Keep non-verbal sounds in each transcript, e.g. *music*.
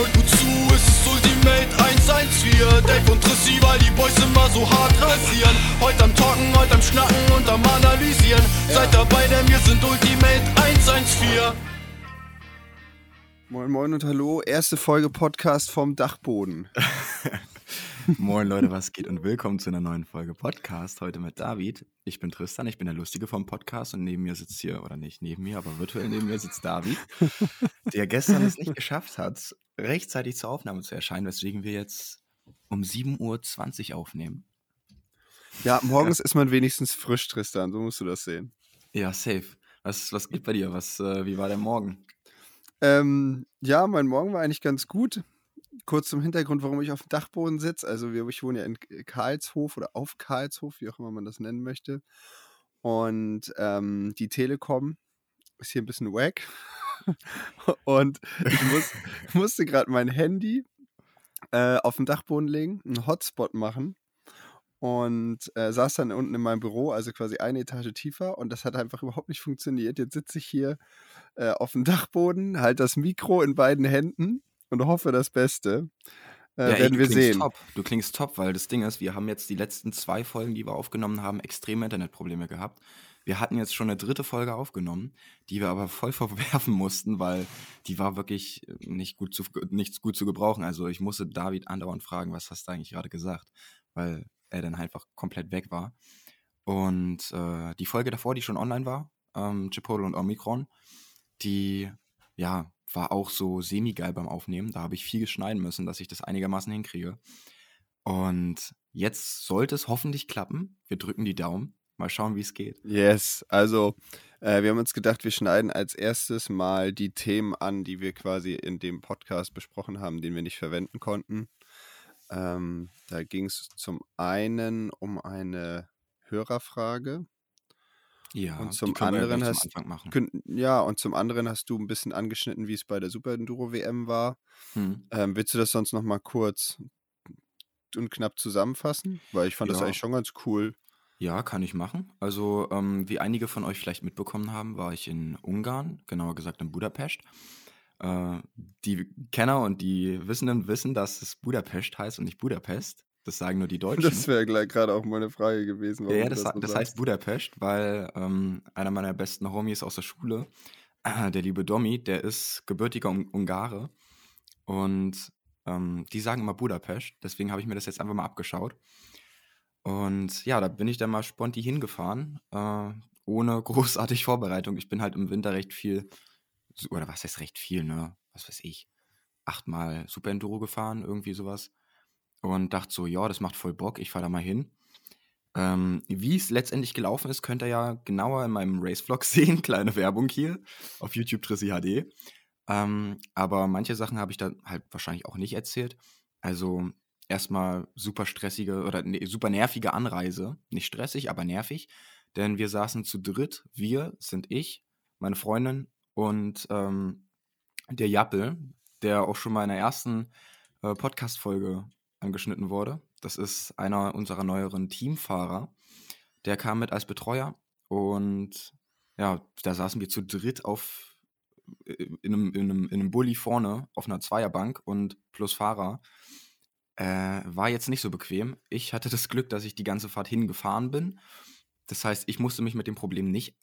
Hört gut zu, es ist Ultimate 114 Dave und Trissi, weil die Boys immer so hart rasieren. Heute am Talken, heute am Schnacken und am Analysieren. Seid dabei, denn wir sind Ultimate 114 Moin Moin und Hallo, erste Folge Podcast vom Dachboden. *laughs* Moin Leute, was geht und willkommen zu einer neuen Folge Podcast. Heute mit David. Ich bin Tristan, ich bin der Lustige vom Podcast und neben mir sitzt hier, oder nicht neben mir, aber virtuell neben mir sitzt David, der gestern es nicht geschafft hat, rechtzeitig zur Aufnahme zu erscheinen, weswegen wir jetzt um 7.20 Uhr aufnehmen. Ja, morgens ist man wenigstens frisch, Tristan, so musst du das sehen. Ja, safe. Was, was geht bei dir? Was, äh, wie war der Morgen? Ähm, ja, mein Morgen war eigentlich ganz gut. Kurz zum Hintergrund, warum ich auf dem Dachboden sitze. Also wir, ich wohne ja in Karlshof oder auf Karlshof, wie auch immer man das nennen möchte. Und ähm, die Telekom ist hier ein bisschen wack. *laughs* Und ich muss, *laughs* musste gerade mein Handy äh, auf den Dachboden legen, einen Hotspot machen und äh, saß dann unten in meinem Büro, also quasi eine Etage tiefer und das hat einfach überhaupt nicht funktioniert. Jetzt sitze ich hier äh, auf dem Dachboden, halte das Mikro in beiden Händen und hoffe das Beste. Äh, Ja, ey, werden du wir sehen. top. Du klingst top, weil das Ding ist, wir haben jetzt die letzten zwei Folgen, die wir aufgenommen haben, extreme Internetprobleme gehabt. Wir hatten jetzt schon eine dritte Folge aufgenommen, die wir aber voll *laughs* verwerfen mussten, weil die war wirklich nicht gut zu, nicht gut zu gebrauchen. Also ich musste David andauernd fragen, was hast du eigentlich gerade gesagt, weil er dann einfach komplett weg war. Und äh, die Folge davor, die schon online war, ähm, Chipotle und Omikron, die ja war auch so semi-geil beim Aufnehmen. Da habe ich viel schneiden müssen, dass ich das einigermaßen hinkriege. Und jetzt sollte es hoffentlich klappen. Wir drücken die Daumen. Mal schauen, wie es geht. Yes, also äh, wir haben uns gedacht, wir schneiden als erstes mal die Themen an, die wir quasi in dem Podcast besprochen haben, den wir nicht verwenden konnten. Ähm, da ging es zum einen um eine Hörerfrage. Ja, Und zum anderen hast- zum Anfang machen. Kün- Ja, und zum anderen hast du ein bisschen angeschnitten, wie es bei der Super Enduro WM war. Hm. Ähm, willst du das sonst noch mal kurz und knapp zusammenfassen? Weil ich fand das Ja. eigentlich schon ganz cool. Ja, kann ich machen. Also, ähm, wie einige von euch vielleicht mitbekommen haben, war ich in Ungarn, genauer gesagt in Budapest. Äh, die Kenner und die Wissenden wissen, dass es Budapest heißt und nicht Budapest. Das sagen nur die Deutschen. Das wäre gerade auch mal eine Frage gewesen. Ja, das, das sagst. heißt Budapest, weil ähm, einer meiner besten Homies aus der Schule, äh, der liebe Domi, der ist gebürtiger Un Ungare. Und ähm, die sagen immer Budapest, deswegen habe ich mir das jetzt einfach mal abgeschaut. Und ja, da bin ich dann mal sponti hingefahren, äh, ohne *laughs* großartig Vorbereitung. Ich bin halt im Winter recht viel, oder was heißt recht viel, ne? Was weiß ich, achtmal Super Enduro gefahren, irgendwie sowas. Und dachte so, ja, das macht voll Bock, ich fahre da mal hin. Ähm, wie es letztendlich gelaufen ist, könnt ihr ja genauer in meinem Race-Vlog *laughs* sehen. Kleine Werbung hier auf YouTube Trissi HD. Ähm, aber manche Sachen habe ich da halt wahrscheinlich auch nicht erzählt. Also erstmal super stressige oder ne, super nervige Anreise. Nicht stressig, aber nervig. Denn wir saßen zu dritt. Wir sind ich, meine Freundin und ähm, der Jappel, der auch schon mal in der ersten äh, Podcast-Folge angeschnitten wurde. Das ist einer unserer neueren Teamfahrer. Der kam mit als Betreuer und ja, da saßen wir zu dritt auf äh, in einem, in einem, in einem Bulli vorne auf einer Zweierbank und plus Fahrer. Äh, war jetzt nicht so bequem. Ich hatte das Glück, dass ich die ganze Fahrt hingefahren bin. Das heißt, ich musste mich mit dem Problem nicht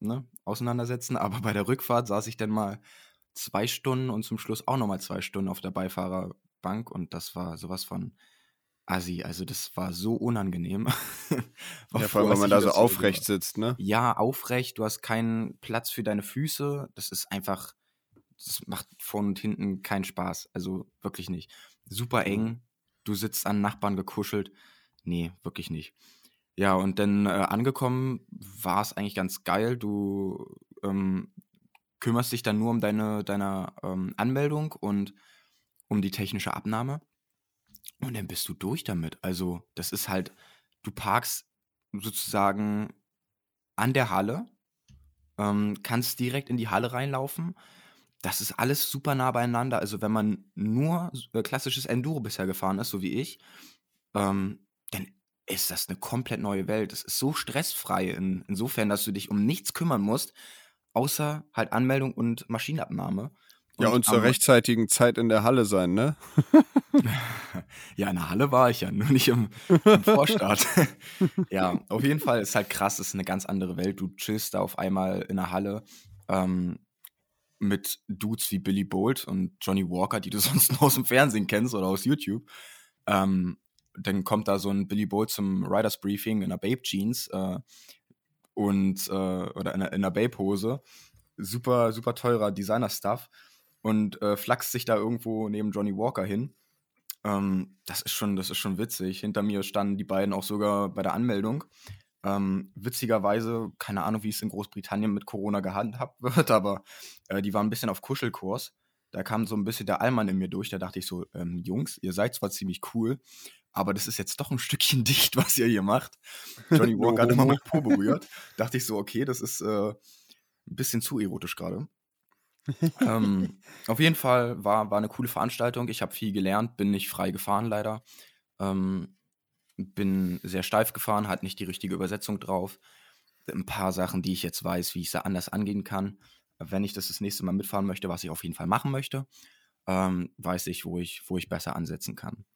ne, auseinandersetzen, *laughs* aber bei der Rückfahrt saß ich dann mal zwei Stunden und zum Schluss auch nochmal zwei Stunden auf der Beifahrerbank und das war sowas von Assi. Also das war so unangenehm. *laughs* War Ja, vor allem, wenn man da so Hause war. aufrecht sitzt, ne? Ja, aufrecht, du hast keinen Platz für deine Füße. Das ist einfach, das macht vorne und hinten keinen Spaß. Also wirklich nicht. Super eng. Du sitzt an Nachbarn gekuschelt. Nee, wirklich nicht. Ja, und dann äh, angekommen war es eigentlich ganz geil. Du ähm, kümmerst dich dann nur um deine, deine ähm, Anmeldung und um die technische Abnahme. Und dann bist du durch damit. Also, das ist halt, du parkst sozusagen an der Halle, ähm, kannst direkt in die Halle reinlaufen. Das ist alles super nah beieinander. Also, wenn man nur äh, klassisches Enduro bisher gefahren ist, so wie ich, ähm, dann ist das eine komplett neue Welt. Es ist so stressfrei in, insofern, dass du dich um nichts kümmern musst, außer halt Anmeldung und Maschinenabnahme. Ja, und zur rechtzeitigen Zeit in der Halle sein, ne? *laughs* Ja, in der Halle war ich ja, nur nicht im, im Vorstart. *laughs* ja, auf jeden Fall ist halt krass, ist eine ganz andere Welt. Du chillst da auf einmal in der Halle ähm, mit Dudes wie Billy Bolt und Johnny Walker, die du *laughs* sonst nur aus dem Fernsehen kennst oder aus YouTube. Ähm, dann kommt da so ein Billy Bolt zum Riders Briefing in einer Babe Jeans äh, und äh, oder in einer, in einer Babe Hose. Super, super teurer Designer-Stuff und äh, flaxt sich da irgendwo neben Johnny Walker hin. Ähm, das ist schon, das ist schon witzig. Hinter mir standen die beiden auch sogar bei der Anmeldung. Ähm, witzigerweise, keine Ahnung, wie es in Großbritannien mit Corona gehandhabt *laughs* wird, aber äh, die waren ein bisschen auf Kuschelkurs. Da kam so ein bisschen der Allmann in mir durch. Da dachte ich so, ähm, Jungs, ihr seid zwar ziemlich cool, aber das ist jetzt doch ein Stückchen *laughs* dicht, was ihr hier macht. Johnny *laughs* Walker hat immer mit Po berührt. Dachte ich so, okay, das ist äh, ein bisschen zu erotisch gerade. Ähm, *laughs* auf jeden Fall war, war eine coole Veranstaltung. Ich habe viel gelernt, bin nicht frei gefahren leider. Ähm, bin sehr steif gefahren, hat nicht die richtige Übersetzung drauf. Ein paar Sachen, die ich jetzt weiß, wie ich sie anders angehen kann. Wenn ich das das nächste Mal mitfahren möchte, was ich auf jeden Fall machen möchte, ähm, weiß ich, wo ich, wo ich besser ansetzen kann.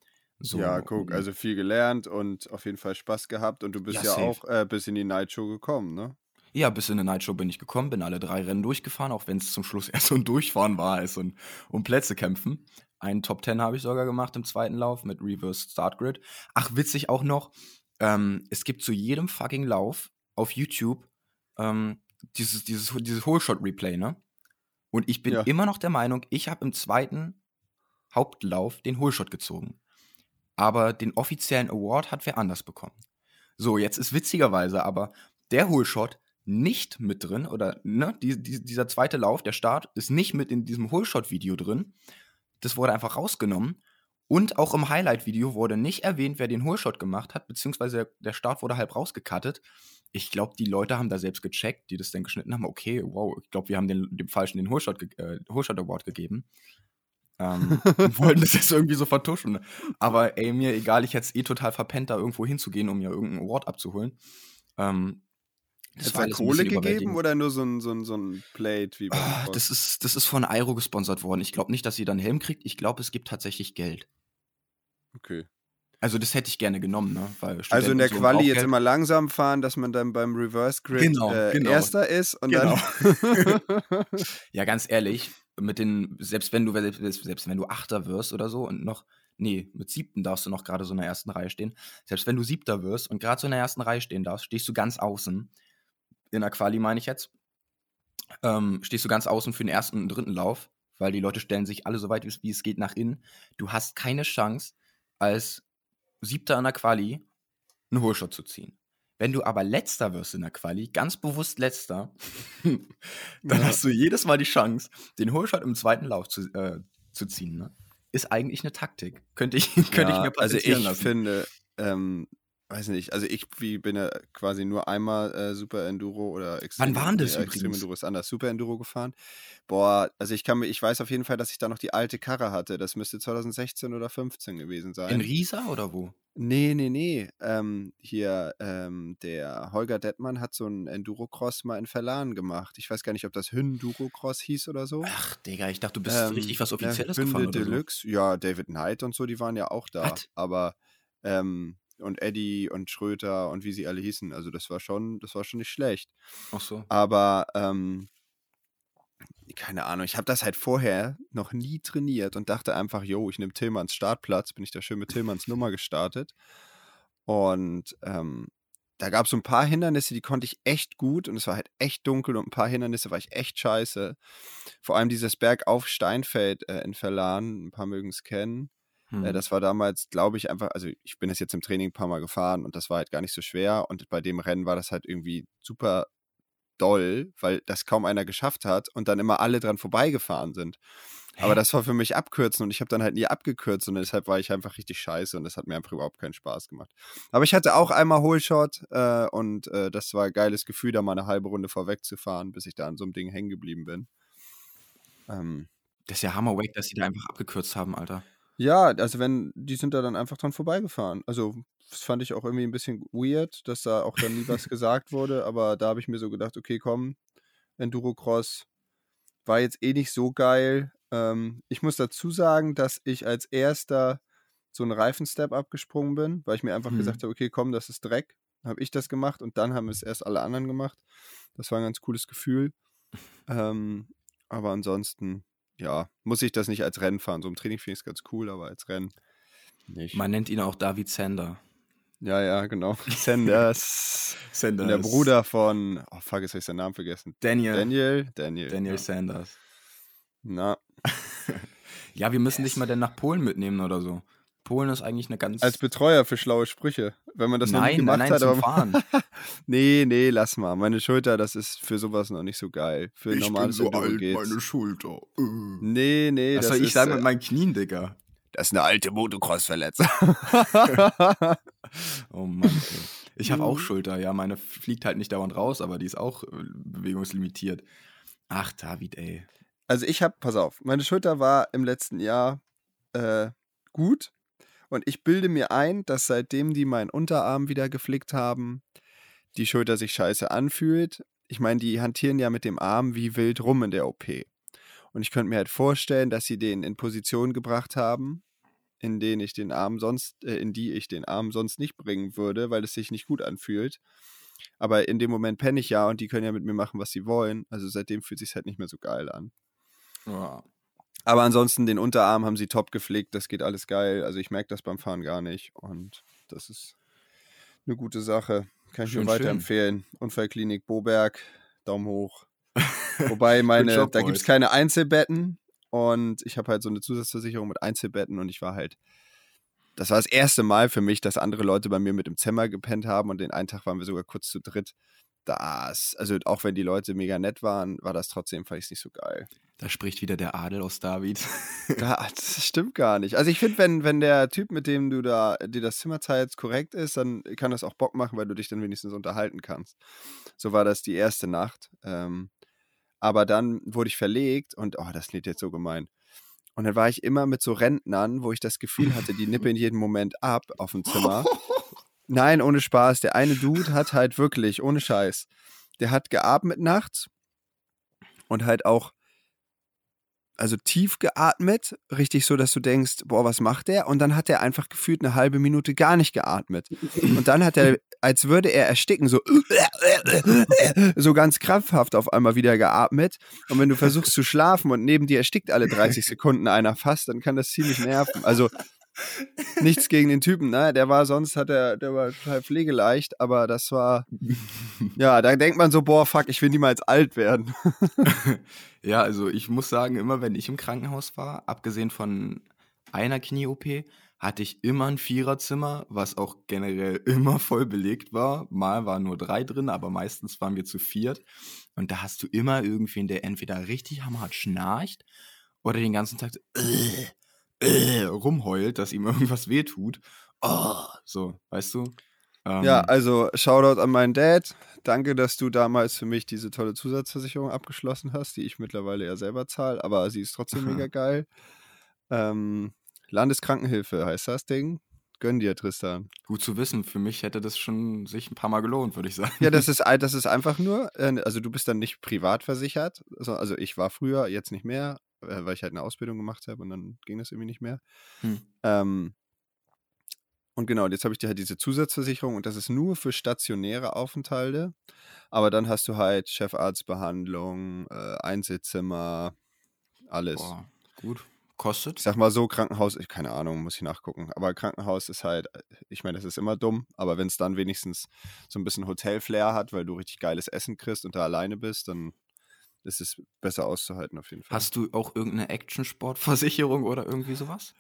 So, ja, guck, und- also viel gelernt und auf jeden Fall Spaß gehabt und du bist Ja, ja, auch äh, bis in die Nightshow gekommen, ne? Ja, bis in eine Nightshow bin ich gekommen, bin alle drei Rennen durchgefahren, auch wenn es zum Schluss *laughs* erst so ein Durchfahren war, als so ein um Plätze kämpfen. Einen Top 10 habe ich sogar gemacht im zweiten Lauf mit Reverse Start Grid. Ach, witzig auch noch, ähm, es gibt zu jedem fucking Lauf auf YouTube ähm, dieses, dieses, dieses Whole-Shot-Replay, ne? Und ich bin Ja. immer noch der Meinung, ich habe im zweiten Hauptlauf den Whole-Shot gezogen. Aber den offiziellen Award hat wer anders bekommen. So, jetzt ist witzigerweise aber der Whole-Shot nicht mit drin oder ne, die, die, dieser zweite Lauf, der Start, ist nicht mit in diesem Whole-Shot-Video drin. Das wurde einfach rausgenommen. Und auch im Highlight-Video wurde nicht erwähnt, wer den Whole-Shot gemacht hat, beziehungsweise der, der Start wurde halb rausgecuttet. Ich glaube, die Leute haben da selbst gecheckt, die das dann geschnitten haben. Okay, wow, ich glaube, wir haben den, dem Falschen den Whole-Shot ge äh, Whole-Shot Award gegeben. Ähm, *laughs* wollten das jetzt irgendwie so vertuschen. Aber ey, mir egal, ich hätte es eh total verpennt, da irgendwo hinzugehen, um mir irgendeinen Award abzuholen. Ähm, Hat es war Kohle gegeben oder nur so ein, so ein, so ein Plate wie Ah, das, ist, das ist von Airo gesponsert worden. Ich glaube nicht, dass ihr dann einen Helm kriegt. Ich glaube, es gibt tatsächlich Geld. Okay. Also das hätte ich gerne genommen, ne? Weil Also in der so Quali jetzt Geld- immer langsam fahren, dass man dann beim Reverse Grid Genau, äh, genau. Erster ist und Genau. dann. *laughs* Ja, ganz ehrlich, mit den, selbst wenn du, selbst, selbst wenn du Achter wirst oder so und noch, nee, mit Siebten darfst du noch gerade so in der ersten Reihe stehen. Selbst wenn du Siebter wirst und gerade so in der ersten Reihe stehen darfst, stehst du ganz außen. In der Quali meine ich jetzt. Ähm, stehst du ganz außen für den ersten und dritten Lauf, weil die Leute stellen sich alle so weit wie es- geht nach innen. Du hast keine Chance, als Siebter in der Quali einen Hohlshot zu ziehen. Wenn du aber Letzter wirst in der Quali, ganz bewusst Letzter, *laughs* dann Ja. hast du jedes Mal die Chance, den Hohlshot im zweiten Lauf zu, äh, zu ziehen. Ne? Ist eigentlich eine Taktik. Könnte ich, *laughs* könnte ich Ja, mir also ich lassen. finde, ähm, weiß nicht, also ich wie, bin ja quasi nur einmal äh, Super Enduro oder Extreme, Wann waren das nee, Extreme übrigens? Enduro ist anders, Super Enduro gefahren. Boah, also ich kann mir, ich weiß auf jeden Fall, dass ich da noch die alte Karre hatte. Das müsste 2016 oder 15 gewesen sein. In Riesa oder wo? Nee, nee, nee. Ähm, hier, ähm, der Holger Dettmann hat so einen Enduro-Cross mal in Verlan gemacht. Ich weiß gar nicht, ob das Hünduro-Cross hieß oder so. Ach, Digga, ich dachte, du bist Ähm, richtig was ja, Offizielles Hünde gefahren oder so. Deluxe, ja, David Knight und so, die waren ja auch da. Was? Aber, ähm, und Eddie und Schröter und wie sie alle hießen, also das war schon, das war schon nicht schlecht. Ach so. Aber, ähm, keine Ahnung, ich habe das halt vorher noch nie trainiert und dachte einfach, jo, ich nehme Tillmanns Startplatz, bin ich da schön mit Tillmanns Nummer gestartet. Und ähm, da gab es so ein paar Hindernisse, die konnte ich echt gut und es war halt echt dunkel und ein paar Hindernisse war ich echt scheiße. Vor allem dieses Bergauf Steinfeld äh, in Verlan, ein paar mögen es kennen. Hm. Äh, das war damals, glaube ich, einfach, also ich bin das jetzt im Training ein paar Mal gefahren und das war halt gar nicht so schwer. Und bei dem Rennen war das halt irgendwie super doll, weil das kaum einer geschafft hat und dann immer alle dran vorbeigefahren sind. Aber das war für mich abkürzen und ich habe dann halt nie abgekürzt und deshalb war ich einfach richtig scheiße und das hat mir einfach überhaupt keinen Spaß gemacht. Aber ich hatte auch einmal Holshot äh, und äh, das war ein geiles Gefühl, da mal eine halbe Runde vorweg zu fahren, bis ich da an so einem Ding hängen geblieben bin. Ähm, Das ist ja Hammerwake, dass sie da einfach abgekürzt haben, Alter. Ja, also wenn, die sind da dann einfach dran vorbeigefahren. Also das fand ich auch irgendwie ein bisschen weird, dass da auch dann nie was *laughs* gesagt wurde, aber da habe ich mir so gedacht, okay, komm, Endurocross war jetzt eh nicht so geil, Ähm, ich muss dazu sagen, dass ich als erster so einen Reifenstep abgesprungen bin, weil ich mir einfach Mhm. gesagt habe, okay, komm, das ist Dreck. Habe ich das gemacht und dann haben es erst alle anderen gemacht. Das war ein ganz cooles Gefühl. *laughs* Ähm, aber ansonsten, ja, muss ich das nicht als Rennen fahren. So im Training finde ich es ganz cool, aber als Rennen nicht. Man nennt ihn auch David Sander. ja, ja, genau. Sanders. *laughs* Sander. der Bruder von, oh fuck, jetzt habe ich seinen Namen vergessen. Daniel. Daniel, Daniel. Daniel. ja. Sanders. Na, *laughs* Ja, wir müssen dich mal denn nach Polen mitnehmen oder so. Polen ist eigentlich eine ganz. als Betreuer für schlaue Sprüche. Wenn man das noch nie nein, gemacht nein, nein, hat, zum aber Fahren. *laughs* Nee, nee, lass mal. Meine Schulter, das ist für sowas noch nicht so geil. Für normales Enduro geht's. Schulter. Nee, nee, Was das soll ich ist, sagen äh, mit meinen Knien, Digga? Das ist eine alte Motocross-Verletzung. *laughs* Oh Mann. Ey. Ich habe auch Mhm. Schulter, ja. Meine fliegt halt nicht dauernd raus, aber die ist auch äh, bewegungslimitiert. Ach, David, ey. also ich habe, pass auf, meine Schulter war im letzten Jahr äh, gut und ich bilde mir ein, dass seitdem die meinen Unterarm wieder geflickt haben, die Schulter sich scheiße anfühlt. Ich meine, die hantieren ja mit dem Arm wie wild rum in der OP. Und ich könnte mir halt vorstellen, dass sie den in Position gebracht haben, in denen ich den Arm sonst, äh, in die ich den Arm sonst nicht bringen würde, weil es sich nicht gut anfühlt. Aber in dem Moment penne ich ja und die können ja mit mir machen, was sie wollen. Also seitdem fühlt sich halt nicht mehr so geil an. Ja. Aber ansonsten den Unterarm haben sie top gepflegt, das geht alles geil. Also ich merke das beim Fahren gar nicht und das ist eine gute Sache. Kann ich Schön, nur schön. weiterempfehlen. Unfallklinik Boberg, Daumen hoch. *laughs* Wobei meine, Job, da gibt es keine Einzelbetten und ich habe halt so eine Zusatzversicherung mit Einzelbetten und ich war halt, das war das erste Mal für mich, dass andere Leute bei mir mit im Zimmer gepennt haben und den einen Tag waren wir sogar kurz zu dritt. Das, also auch wenn die Leute mega nett waren, war das trotzdem, fand ich es nicht so geil. Da spricht wieder der Adel aus David. *laughs* Ja, das stimmt gar nicht. Also ich finde, wenn, wenn der Typ, mit dem du da dir das Zimmer teilst, korrekt ist, dann kann das auch Bock machen, weil du dich dann wenigstens unterhalten kannst. So war das die erste Nacht. Ähm, aber dann wurde ich verlegt und, oh, das klingt jetzt so gemein. Und dann war ich immer mit so Rentnern, wo ich das Gefühl hatte, die nippeln *laughs* jeden Moment ab auf dem Zimmer. Nein, ohne Spaß. Der eine Dude hat halt wirklich, ohne Scheiß, der hat geatmet nachts und halt auch, also tief geatmet, richtig so, dass du denkst, boah, was macht der? Und dann hat er einfach gefühlt eine halbe Minute gar nicht geatmet. Und dann hat er, als würde er ersticken, so, so ganz krampfhaft auf einmal wieder geatmet. Und wenn du versuchst zu schlafen und neben dir erstickt alle 30 Sekunden einer fast, dann kann das ziemlich nerven. Also nichts gegen den Typen, ne? Der war sonst, hat er, der war total pflegeleicht, aber das war, *laughs* ja, da denkt man so, boah, fuck, ich will niemals alt werden. *laughs* Ja, also ich muss sagen, immer wenn ich im Krankenhaus war, abgesehen von einer Knie-OP, hatte ich immer ein Viererzimmer, was auch generell *laughs* immer voll belegt war. Mal waren nur drei drin, aber meistens waren wir zu viert. Und da hast du immer irgendwen, der entweder richtig hammerhart schnarcht oder den ganzen Tag so, äh, rumheult, dass ihm irgendwas wehtut. Oh, so, weißt du? Ähm, Ja, also Shoutout an meinen Dad. Danke, dass du damals für mich diese tolle Zusatzversicherung abgeschlossen hast, die ich mittlerweile ja selber zahle, aber sie ist trotzdem mega *laughs* geil. Ähm, Landeskrankenhilfe heißt das Ding. Gönn dir, Tristan. gut zu wissen. Für mich hätte das schon sich ein paar Mal gelohnt, würde ich sagen. Ja, das *laughs* ist, das ist einfach nur, äh, also du bist dann nicht privat versichert. Also ich war früher, jetzt nicht mehr, äh, weil ich halt eine Ausbildung gemacht habe und dann ging das irgendwie nicht mehr. Hm. Ähm, und genau, jetzt habe ich dir halt diese Zusatzversicherung und das ist nur für stationäre Aufenthalte. Aber dann hast du halt Chefarztbehandlung, äh, Einzelzimmer, alles. Boah, gut. Ich Kostet? sag mal so, Krankenhaus, ich- keine Ahnung, muss ich nachgucken. Aber Krankenhaus ist halt, ich meine, das ist immer dumm, aber wenn es dann wenigstens so ein bisschen Hotel-Flair hat, weil du richtig geiles Essen kriegst und da alleine bist, dann ist es besser auszuhalten auf jeden Fall. Hast du auch irgendeine Action-Sport-Versicherung oder irgendwie sowas?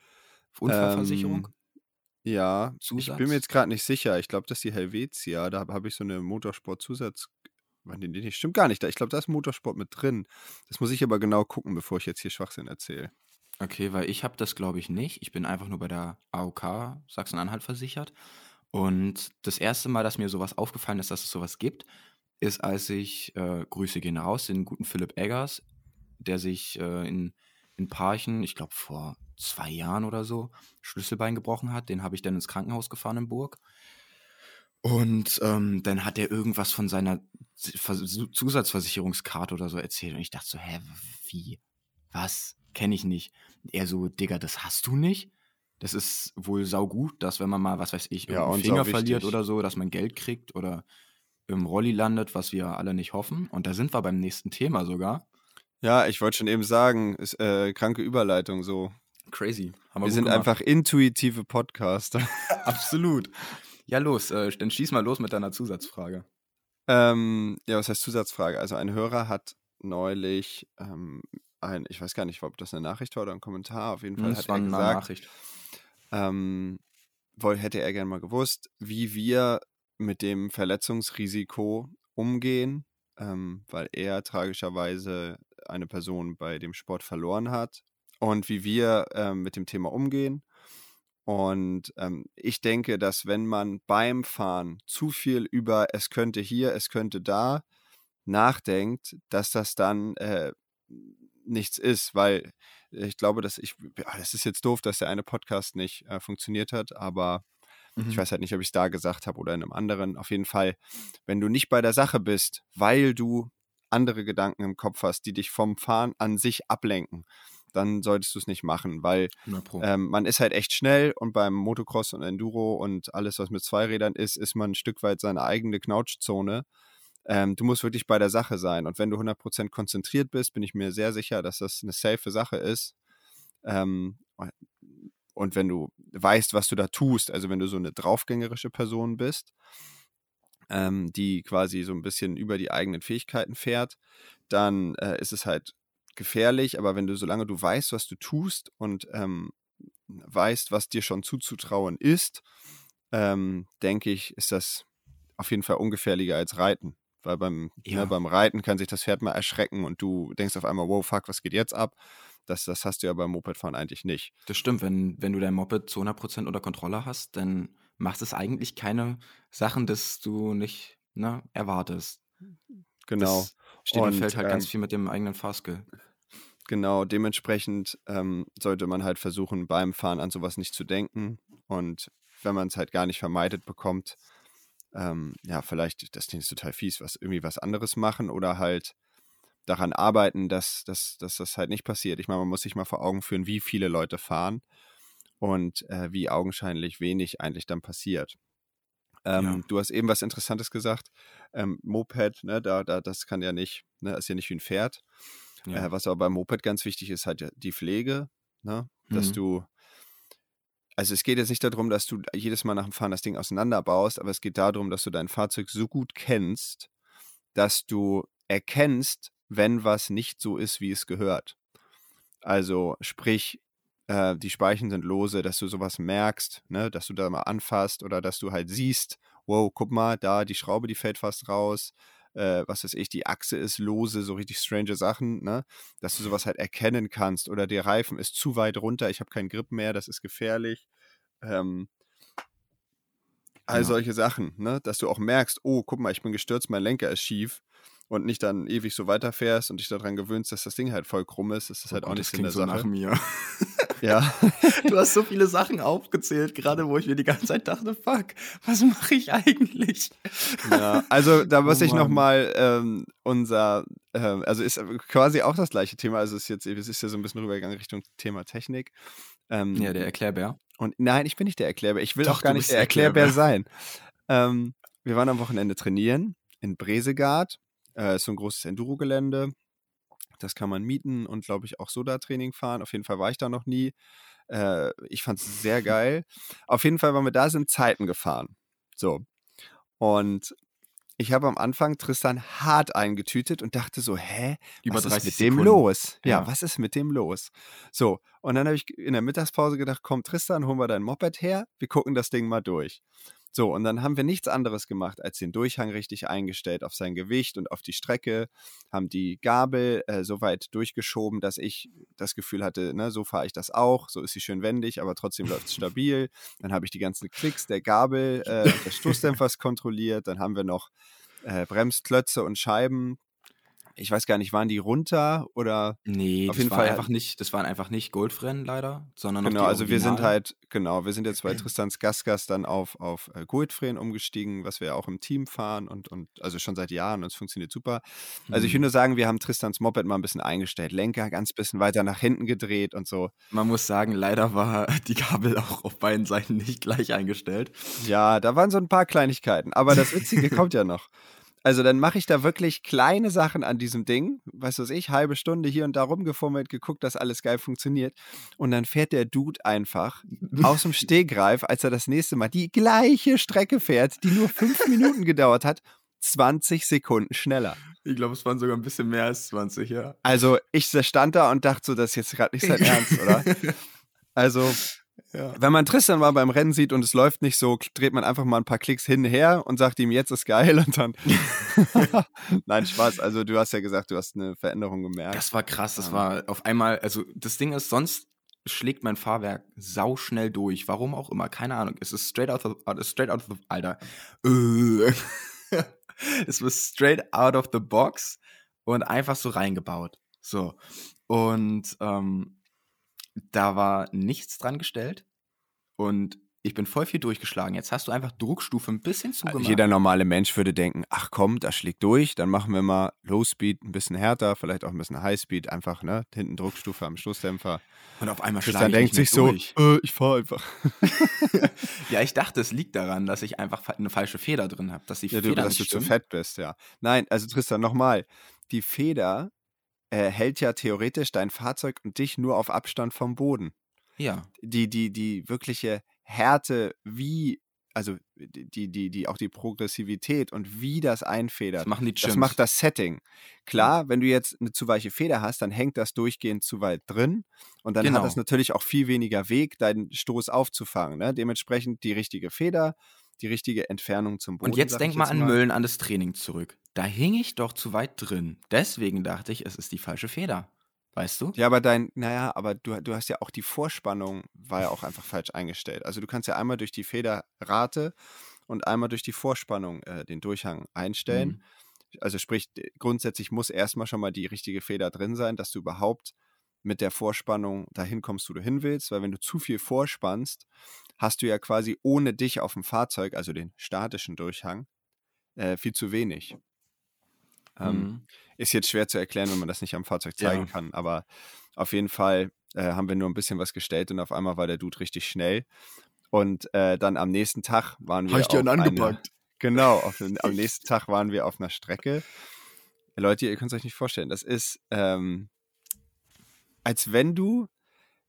Unfallversicherung? Ähm, Ja, ich bin Zusatz? mir jetzt gerade nicht sicher. Ich glaube, das ist die Helvetia. Da habe hab ich so eine Motorsport-Zusatz. Wann die- die- Stimmt gar nicht. da- Ich glaube, da ist Motorsport mit drin. Das muss ich aber genau gucken, bevor ich jetzt hier Schwachsinn erzähle. Okay, weil ich habe das glaube ich nicht. Ich bin einfach nur bei der AOK Sachsen-Anhalt versichert. Und das erste Mal, dass mir sowas aufgefallen ist, dass es sowas gibt, ist, als ich, äh, Grüße gehen raus, den guten Philipp Eggers, der sich äh, in, in Parchen, ich glaube vor zwei Jahren oder so, Schlüsselbein gebrochen hat. Den habe ich dann ins Krankenhaus gefahren in Burg. Und ähm, dann hat er irgendwas von seiner Zusatzversicherungskarte oder so erzählt. Und ich dachte so, hä, wie? Was? kenne ich nicht. Er so, Digga, das hast du nicht? Das ist wohl saugut, dass wenn man mal, was weiß ich, Ja, einen Finger verliert oder so, dass man Geld kriegt oder im Rolli landet, was wir alle nicht hoffen. Und da sind wir beim nächsten Thema sogar. Ja, ich wollte schon eben sagen, ist, äh, kranke Überleitung so. Crazy. Wir gut sind gemacht. einfach intuitive Podcaster. *laughs* *laughs* Absolut. Ja, los, äh, dann schieß mal los mit deiner Zusatzfrage. ähm, ja, was heißt Zusatzfrage? Also ein Hörer hat neulich ähm, ein, ich weiß gar nicht, ob das eine Nachricht war oder ein Kommentar, auf jeden Fall Hm, hat Das war er eine gesagt, Nachricht. ähm, hätte er gerne mal gewusst, wie wir mit dem Verletzungsrisiko umgehen, ähm, weil er tragischerweise eine Person bei dem Sport verloren hat und wie wir ähm, mit dem Thema umgehen. Und ähm, ich denke, dass wenn man beim Fahren zu viel über es könnte hier, es könnte da nachdenkt, dass das dann äh, nichts ist, weil ich glaube, dass ich, ja, das ist jetzt doof, dass der eine Podcast nicht äh, funktioniert hat, aber Mhm. ich weiß halt nicht, ob ich es da gesagt habe oder in einem anderen. Auf jeden Fall, wenn du nicht bei der Sache bist, weil du andere Gedanken im Kopf hast, die dich vom Fahren an sich ablenken, dann solltest du es nicht machen, weil 100 Pro. ähm, man ist halt echt schnell und beim Motocross und Enduro und alles, was mit Zweirädern ist, ist man ein Stück weit seine eigene Knautschzone. Ähm, du musst wirklich bei der Sache sein. Und wenn du 100% konzentriert bist, bin ich mir sehr sicher, dass das eine safe Sache ist. Ähm, und wenn du weißt, was du da tust, also wenn du so eine draufgängerische Person bist, ähm, die quasi so ein bisschen über die eigenen Fähigkeiten fährt, dann äh, ist es halt gefährlich. Aber wenn du, solange du weißt, was du tust und ähm, weißt, was dir schon zuzutrauen ist, ähm, denke ich, ist das auf jeden Fall ungefährlicher als Reiten. Weil beim, Ja. ne, beim Reiten kann sich das Pferd mal erschrecken und du denkst auf einmal, wow, fuck, was geht jetzt ab? Das, das hast du ja beim Mopedfahren eigentlich nicht. Das stimmt, wenn, wenn du dein Moped zu 100% unter Kontrolle hast, dann macht es eigentlich keine Sachen, dass du nicht ne, erwartest. Genau. Das steht und Und, fällt halt ganz ähm, viel mit dem eigenen Fahrskill. Genau, dementsprechend ähm, sollte man halt versuchen, beim Fahren an sowas nicht zu denken. Und wenn man es halt gar nicht vermeidet bekommt, ähm, ja, vielleicht, das klingt total fies, was irgendwie was anderes machen oder halt daran arbeiten, dass, dass, dass das halt nicht passiert. Ich meine, man muss sich mal vor Augen führen, wie viele Leute fahren und äh, wie augenscheinlich wenig eigentlich dann passiert. Ähm, Ja. Du hast eben was Interessantes gesagt. Ähm, Moped, ne, da, da, das kann ja nicht, ne, ist ja nicht wie ein Pferd. Ja. Äh, was aber beim Moped ganz wichtig ist, halt ja die Pflege, ne? dass Mhm. du, also es geht jetzt nicht darum, dass du jedes Mal nach dem Fahren das Ding auseinanderbaust, aber es geht darum, dass du dein Fahrzeug so gut kennst, dass du erkennst, wenn was nicht so ist, wie es gehört. Also sprich, äh, die Speichen sind lose, dass du sowas merkst, ne? dass du da mal anfasst oder dass du halt siehst, wow, guck mal, da die Schraube, die fällt fast raus, äh, was weiß ich, die Achse ist lose, so richtig strange Sachen, ne? Dass du sowas halt erkennen kannst oder der Reifen ist zu weit runter, ich habe keinen Grip mehr, das ist gefährlich. Ähm, all Ja. solche Sachen, ne? Dass du auch merkst, oh, guck mal, ich bin gestürzt, mein Lenker ist schief und nicht dann ewig so weiterfährst und dich daran gewöhnst, dass das Ding halt voll krumm ist, das ist halt Oh auch Gott, nicht das Sinn der so Sache. nach mir. *laughs* *laughs* Ja, Du hast so viele Sachen aufgezählt, gerade wo ich mir die ganze Zeit dachte, fuck, was mache ich eigentlich? ja. Also *laughs* da muss Oh ich nochmal ähm, unser, ähm, also ist quasi auch das gleiche Thema, also es ist jetzt, es ist ja so ein bisschen rübergegangen Richtung Thema Technik. Ähm, Ja, der Erklärbär. Und nein, ich bin nicht der Erklärbär. Ich will Doch, auch gar nicht der Erklärbär Erklärbär. sein. Ähm, wir waren am Wochenende trainieren in Bresegard. Äh, ist so ein großes Enduro-Gelände. Das kann man mieten und, glaube ich, auch Soda-Training fahren. Auf jeden Fall war ich da noch nie. Äh, ich fand es sehr *laughs* geil. Auf jeden Fall waren wir da, sind Zeiten gefahren. So. Und ich habe am Anfang Tristan hart eingetütet und dachte so, hä? Über was ist 30 mit dem Sekunden. los? Ja, Ja. was ist mit dem los? So, und dann habe ich in der Mittagspause gedacht, komm Tristan, holen wir dein Moped her, wir gucken das Ding mal durch. So, und dann haben wir nichts anderes gemacht, als den Durchhang richtig eingestellt auf sein Gewicht und auf die Strecke, haben die Gabel äh, so weit durchgeschoben, dass ich das Gefühl hatte, ne, so fahre ich das auch, so ist sie schön wendig, aber trotzdem läuft es *laughs* stabil. Dann habe ich die ganzen Klicks der Gabel, äh, des Stoßdämpfers kontrolliert, dann haben wir noch äh, Bremsklötze und Scheiben ich weiß gar nicht, waren die runter oder Nee, auf jeden Fall einfach nicht, das waren einfach nicht Goldrennen leider, sondern Genau, also wir sind halt, genau, wir sind jetzt bei *clears throat* Tristans Gasgas dann auf, auf äh, Goldfreen umgestiegen, was wir ja auch im Team fahren und, und also schon seit Jahren und es funktioniert super. Also ich will Mhm. nur sagen, wir haben Tristans Moped mal ein bisschen eingestellt, Lenker ganz bisschen weiter nach hinten gedreht und so. Man muss sagen, leider war *laughs* die Gabel auch auf beiden Seiten nicht gleich eingestellt. Ja, da waren so ein paar Kleinigkeiten, aber das Witzige kommt ja noch. *laughs* Also dann mache ich da wirklich kleine Sachen an diesem Ding, weißt du was ich, halbe Stunde hier und da rumgefummelt, geguckt, dass alles geil funktioniert und dann fährt der Dude einfach aus dem *laughs* Stegreif, als er das nächste Mal die gleiche Strecke fährt, die nur fünf Minuten gedauert hat, 20 Sekunden schneller. Ich glaube, es waren sogar ein bisschen mehr als 20, ja. Also ich stand da und dachte so, das ist jetzt gerade nicht sein *laughs* Ernst, oder? Also ja. wenn man Tristan mal beim Rennen sieht und es läuft nicht so, dreht man einfach mal ein paar Klicks hinher und sagt ihm, jetzt ist geil und dann. *laughs* Nein, Spaß. Also du hast ja gesagt, du hast eine Veränderung gemerkt. Das war krass, das Ja. war auf einmal, also das Ding ist, sonst schlägt mein Fahrwerk sau schnell durch. Warum auch immer, keine Ahnung. Es ist straight out of, uh, straight out of the, Alter. Äh. *laughs* es war straight out of the box und einfach so reingebaut. So. Und ähm, da war nichts dran gestellt und ich bin voll viel durchgeschlagen. Jetzt hast du einfach Druckstufe ein bisschen zugemacht. Jeder normale Mensch würde denken, ach komm, das schlägt durch, dann machen wir mal Low Speed ein bisschen härter, vielleicht auch ein bisschen High Speed, einfach, ne? Hinten Druckstufe am Stoßdämpfer. und auf einmal schlage ich denkt sich so, äh, ich fahr einfach. *laughs* Ja, ich dachte, es liegt daran, dass ich einfach fa- eine falsche Feder drin habe, dass die Ja, du, Feder dass du nicht zu stimmt. fett bist, ja. Nein, also Tristan, nochmal. Die Feder äh, hält ja theoretisch dein Fahrzeug und dich nur auf Abstand vom Boden. Ja, die, die, die wirkliche Härte, wie, also die, die, die, auch die Progressivität und wie das das einfedert. machen die Das Chimps. macht das Setting. Klar, wenn du jetzt eine zu weiche Feder hast, dann hängt das durchgehend zu weit drin und dann Genau. hat das natürlich auch viel weniger Weg, deinen Stoß aufzufangen. Ne? Dementsprechend die richtige Feder, die richtige Entfernung zum Boden. Und jetzt denk ich mal jetzt an Mölln an das Training zurück. Da hing ich doch zu weit drin. Deswegen dachte ich, es ist die falsche Feder. Weißt du? Ja, aber dein, naja, aber du, du hast ja auch die Vorspannung, war ja auch einfach falsch eingestellt. Also du kannst ja einmal durch die Federrate und einmal durch die Vorspannung äh, den Durchhang einstellen. Mhm. Also sprich, grundsätzlich muss erstmal schon mal die richtige Feder drin sein, dass du überhaupt mit der Vorspannung dahin kommst, wo du hin willst. Weil wenn du zu viel vorspannst, hast du ja quasi ohne dich auf dem Fahrzeug, also den statischen Durchhang, äh, viel zu wenig. Ähm, Mhm. ist jetzt schwer zu erklären, wenn man das nicht am Fahrzeug zeigen Ja. kann, aber auf jeden Fall äh, haben wir nur ein bisschen was gestellt und auf einmal war der Dude richtig schnell. Und äh, dann am nächsten Tag waren wir. Hab ich dir auf einen eine- angepackt. *laughs* Genau, auf, *laughs* am nächsten Tag waren wir auf einer Strecke. Leute, ihr könnt es euch nicht vorstellen. Das ist, ähm, als wenn du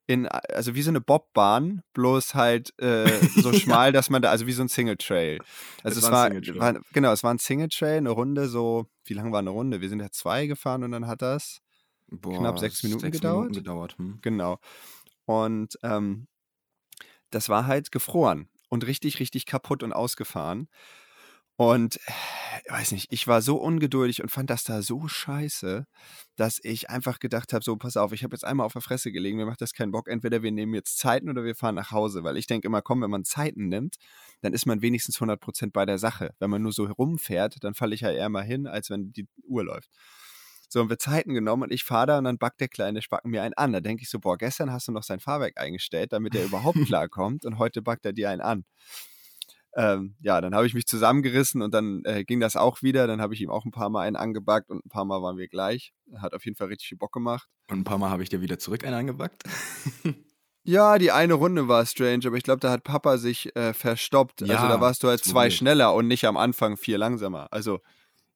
in, also wie so eine Bobbahn, bloß halt äh, *laughs* so schmal, dass man da, also wie so ein Single Trail. Also Es es, war war, genau, es war ein Single Trail, eine Runde so, wie lang war eine Runde? Wir sind ja zwei gefahren und dann hat das, Boah, Knapp sechs Minuten sechs gedauert? Minuten gedauert. Hm. genau. Und ähm, das war halt gefroren und richtig, richtig kaputt und ausgefahren. Und äh, weiß nicht, ich war so ungeduldig und fand das da so scheiße, dass ich einfach gedacht habe: so, pass auf, ich habe jetzt einmal auf der Fresse gelegen, mir macht das keinen Bock. Entweder wir nehmen jetzt Zeiten oder wir fahren nach Hause. Weil ich denke immer, komm, wenn man Zeiten nimmt, dann ist man wenigstens 100% bei der Sache. Wenn man nur so herumfährt, dann falle ich ja eher mal hin, als wenn die Uhr läuft. So, haben wir Zeiten genommen und ich fahre da und dann backt der kleine Spacken mir einen an. Da denke ich so, boah, gestern hast du noch sein Fahrwerk eingestellt, damit er überhaupt *laughs* klarkommt und heute backt er dir einen an. Ähm, ja, dann habe ich mich zusammengerissen und dann äh, ging das auch wieder. Dann habe ich ihm auch ein paar Mal einen angebackt und ein paar Mal waren wir gleich. Hat auf jeden Fall richtig viel Bock gemacht. Und ein paar Mal habe ich dir wieder zurück einen angebackt. *laughs* Ja, die eine Runde war strange, aber ich glaube, da hat Papa sich äh, verstoppt. also Ja, da warst du halt zwei probiert. schneller und nicht am Anfang vier langsamer. Also,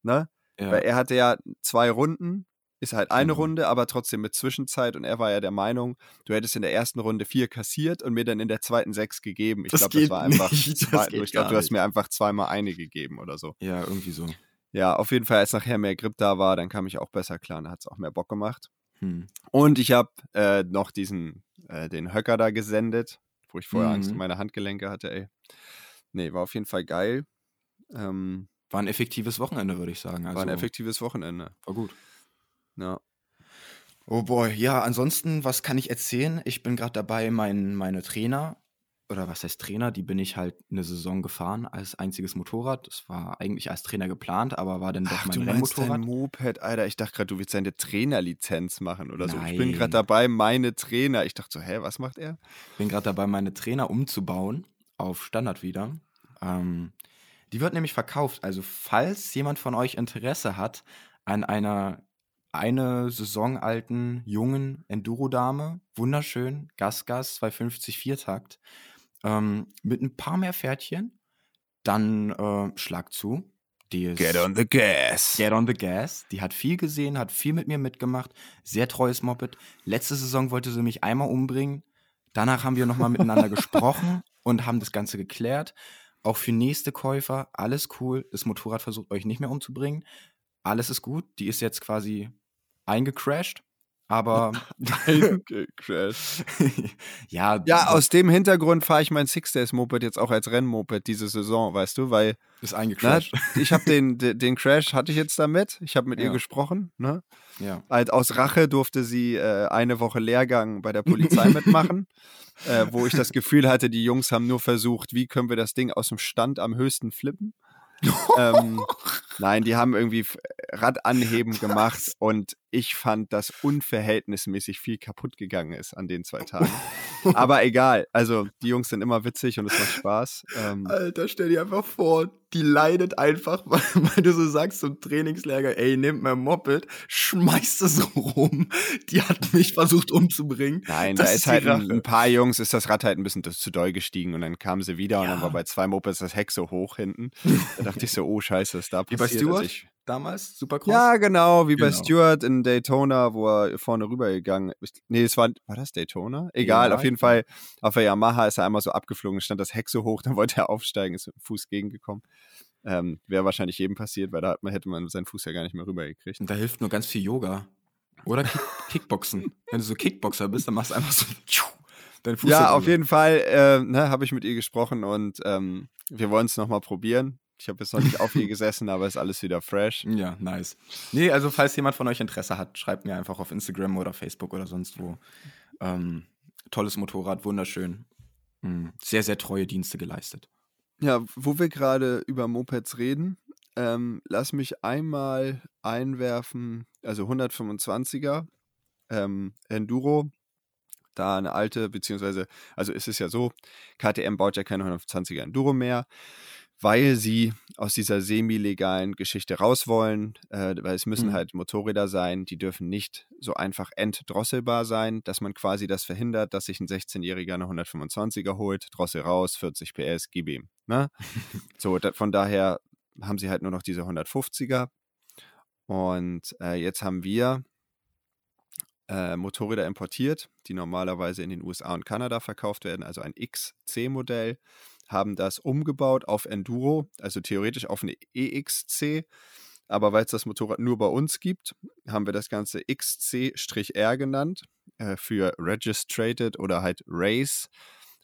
ne? Weil er hatte ja zwei Runden, ist halt eine Genau. Runde, aber trotzdem mit Zwischenzeit und er war ja der Meinung, du hättest in der ersten Runde vier kassiert und mir dann in der zweiten sechs gegeben. Ich glaube, das war einfach *laughs* zwei, ich glaube, du hast mir einfach zweimal eine gegeben oder so. Ja, irgendwie so. Ja, auf jeden Fall, als nachher mehr Grip da war, dann kam ich auch besser klar, dann hat es auch mehr Bock gemacht. Hm. Und ich habe äh, noch diesen, äh, den Höcker da gesendet, wo ich vorher Angst um Mhm. meine Handgelenke hatte, ey. Nee, war auf jeden Fall geil. Ähm, War ein effektives Wochenende, würde ich sagen. Also, war ein effektives Wochenende. War gut. Ja. Oh boy, ja, ansonsten, was kann ich erzählen? Ich bin gerade dabei, mein, meine Trainer oder was heißt Trainer, die bin ich halt eine Saison gefahren als einziges Motorrad. Das war eigentlich als Trainer geplant, aber war dann doch Ach, mein du meinst dein Rennmotorrad. Moped, Alter. Ich dachte gerade, du willst deine Trainerlizenz machen oder so. Ich bin gerade dabei, meine Trainer. Ich dachte so, hä, was macht er? bin gerade dabei, meine Trainer umzubauen auf Standard wieder. Ähm, die wird nämlich verkauft. Also, falls jemand von euch Interesse hat an einer eine Saison alten jungen Enduro-Dame, wunderschön, Gas-Gas, 250 Viertakt, ähm, mit ein paar mehr Pferdchen, dann äh, schlag zu. Die ist Get on the gas. Get on the Gas. Die hat viel gesehen, hat viel mit mir mitgemacht. Sehr treues Moped. Letzte Saison wollte sie mich einmal umbringen. Danach haben wir nochmal miteinander *laughs* gesprochen und haben das Ganze geklärt. Auch für nächste Käufer, alles cool. Das Motorrad versucht euch nicht mehr umzubringen. Alles ist gut. Die ist jetzt quasi eingecrashed. Aber *laughs* Crash. *laughs* ja, Ja, aus dem Hintergrund fahre ich mein Six Days Moped jetzt auch als Rennmoped diese Saison, weißt du, weil ist ne, eingecrashed. ich habe *laughs* den, den Crash hatte ich jetzt damit. Ich habe mit ihr Ja. gesprochen. Ne? Ja. Halt aus Rache durfte sie äh, eine Woche Lehrgang bei der Polizei mitmachen, äh, wo ich das Gefühl hatte, die Jungs haben nur versucht, wie können wir das Ding aus dem Stand am höchsten flippen. ähm, nein, die haben irgendwie Radanheben gemacht *laughs* und ich fand, dass unverhältnismäßig viel kaputt gegangen ist an den zwei *laughs* Tagen. Aber egal, also die Jungs sind immer witzig und es macht Spaß. Ähm, Alter, stell dir einfach vor, die leidet einfach, *laughs* weil, weil du so sagst zum Trainingslager, ey, nehmt mein Moped, schmeißt es rum. Die hat mich versucht umzubringen. Nein, Das da ist halt ein, ein paar Jungs, ist das Rad halt ein bisschen zu doll gestiegen und dann kamen sie wieder und dann Ja. war bei zwei Mopeds das Heck so hoch hinten. Da dachte ich so, oh scheiße, ist da passiert. Bei Stuart ich, damals, Supercross? ja, genau, wie bei Genau. Stuart in Daytona, wo er vorne rübergegangen ist. Nee, es war, war das Daytona? Egal, Ja, auf jeden Fall, auf der Yamaha ist er einmal so abgeflogen, stand das Heck so hoch, *laughs* dann wollte er aufsteigen, ist mit dem Fuß gegengekommen. Ähm, Wäre wahrscheinlich jedem passiert, weil da hat man, hätte man seinen Fuß ja gar nicht mehr rübergekriegt. Und da hilft nur ganz viel Yoga. Oder Kick *laughs* Kickboxen. Wenn du so Kickboxer bist, dann machst du einfach so deinen Fuß Ja, auf jeden Fall äh, ne, habe ich mit ihr gesprochen und ähm, wir wollen es nochmal probieren. Ich habe jetzt noch nicht auf ihr gesessen, aber ist alles wieder fresh. *laughs* Ja, nice. Nee, also falls jemand von euch Interesse hat, schreibt mir einfach auf Instagram oder Facebook oder sonst wo. Ähm, tolles Motorrad, wunderschön. Mm, Sehr, sehr treue Dienste geleistet. Ja, wo wir gerade über Mopeds reden, ähm, lass mich einmal einwerfen, also 125er ähm, Enduro, da eine alte, beziehungsweise, also es ist ja so, KTM baut ja keine 120er Enduro mehr, weil sie aus dieser semi-legalen Geschichte raus wollen, äh, weil es müssen Mhm. halt Motorräder sein, die dürfen nicht so einfach entdrosselbar sein, dass man quasi das verhindert, dass sich ein 16-Jähriger eine 125er holt, Drossel raus, 40 PS, gib ihm. Ne? *laughs* so, da, von daher haben sie halt nur noch diese 150er. Und äh, jetzt haben wir äh, Motorräder importiert, die normalerweise in den USA und Kanada verkauft werden, also ein XC-Modell, haben das umgebaut auf Enduro, also theoretisch auf eine EXC. Aber weil es das Motorrad nur bei uns gibt, haben wir das Ganze XC-R genannt äh, für Registrated oder halt Race.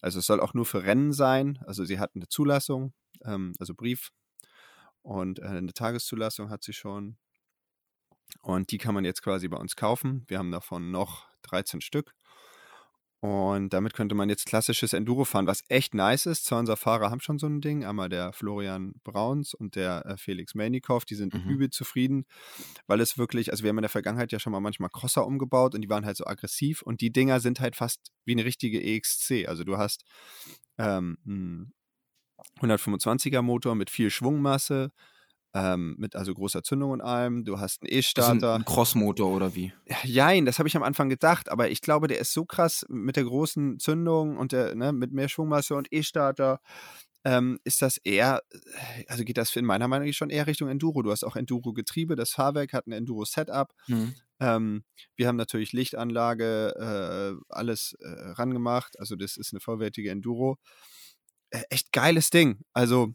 Also es soll auch nur für Rennen sein. Also sie hat eine Zulassung, ähm, also Brief und äh, eine Tageszulassung hat sie schon. Und die kann man jetzt quasi bei uns kaufen. Wir haben davon noch 13 Stück. Und damit könnte man jetzt klassisches Enduro fahren, was echt nice ist. Zwei unserer Fahrer haben schon so ein Ding. Einmal der Florian Brauns und der äh, Felix Melnikow. Die sind Mhm. übel zufrieden, weil es wirklich, also wir haben in der Vergangenheit ja schon mal manchmal Crosser umgebaut und die waren halt so aggressiv. Und die Dinger sind halt fast wie eine richtige EXC. Also du hast ähm, einen 125er Motor mit viel Schwungmasse, ähm, mit also großer Zündung und allem. Du hast einen E-Starter. ein Crossmotor oder wie? Jein, das habe ich am Anfang gedacht, aber ich glaube, der ist so krass mit der großen Zündung und der, ne, mit mehr Schwungmasse und E-Starter. Ähm, ist das eher, also geht das in meiner Meinung schon eher Richtung Enduro. Du hast auch Enduro-Getriebe, das Fahrwerk hat ein Enduro-Setup. Hm. Ähm, wir haben natürlich Lichtanlage, äh, alles äh, rangemacht. Also, das ist eine vollwertige Enduro. Äh, echt geiles Ding. Also,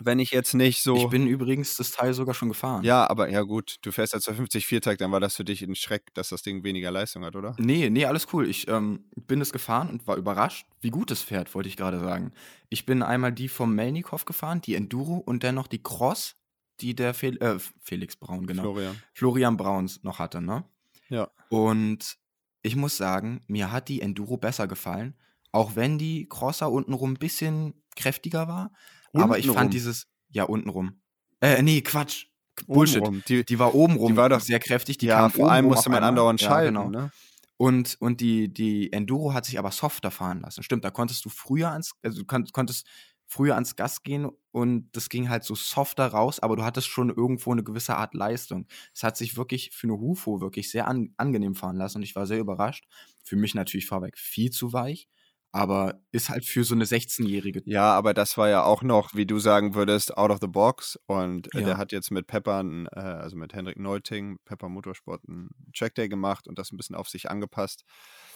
wenn ich jetzt nicht so. Ich bin übrigens das Teil sogar schon gefahren. ja, aber ja gut, du fährst ja 250 Viertakt, dann war das für dich ein Schreck, dass das Ding weniger Leistung hat, oder? Nee, nee, alles cool. Ich ähm, bin es gefahren und war überrascht, wie gut es fährt, wollte ich gerade sagen. Ich bin einmal die vom Melnikow gefahren, die Enduro und dann noch die Cross, die der Fel äh, Felix Braun, genau. Florian. Florian Brauns noch hatte, ne? Ja. Und ich muss sagen, mir hat die Enduro besser gefallen auch wenn die Crosser untenrum ein bisschen kräftiger war. Aber ich fand dieses, ja, untenrum. Äh, nee, Quatsch. Bullshit. Die, Die war obenrum Die war doch- sehr kräftig. Die ja, kam vor allem musste man andauernd Ja, schalten. genau. Ne? Und, und die, die Enduro hat sich aber softer fahren lassen. Stimmt, da konntest du früher ans, also du kon konntest früher ans Gas gehen und das ging halt so softer raus, aber du hattest schon irgendwo eine gewisse Art Leistung. Es hat sich wirklich für eine Hufo wirklich sehr an, angenehm fahren lassen und ich war sehr überrascht. Für mich natürlich Fahrwerk viel zu weich, aber ist halt für so eine 16-Jährige. Ja, aber das war ja auch noch, wie du sagen würdest, out of the box. Und äh, Ja. der hat jetzt mit Pepper, äh, also mit Henrik Neuting, Pepper Motorsport, einen Trackday gemacht und das ein bisschen auf sich angepasst.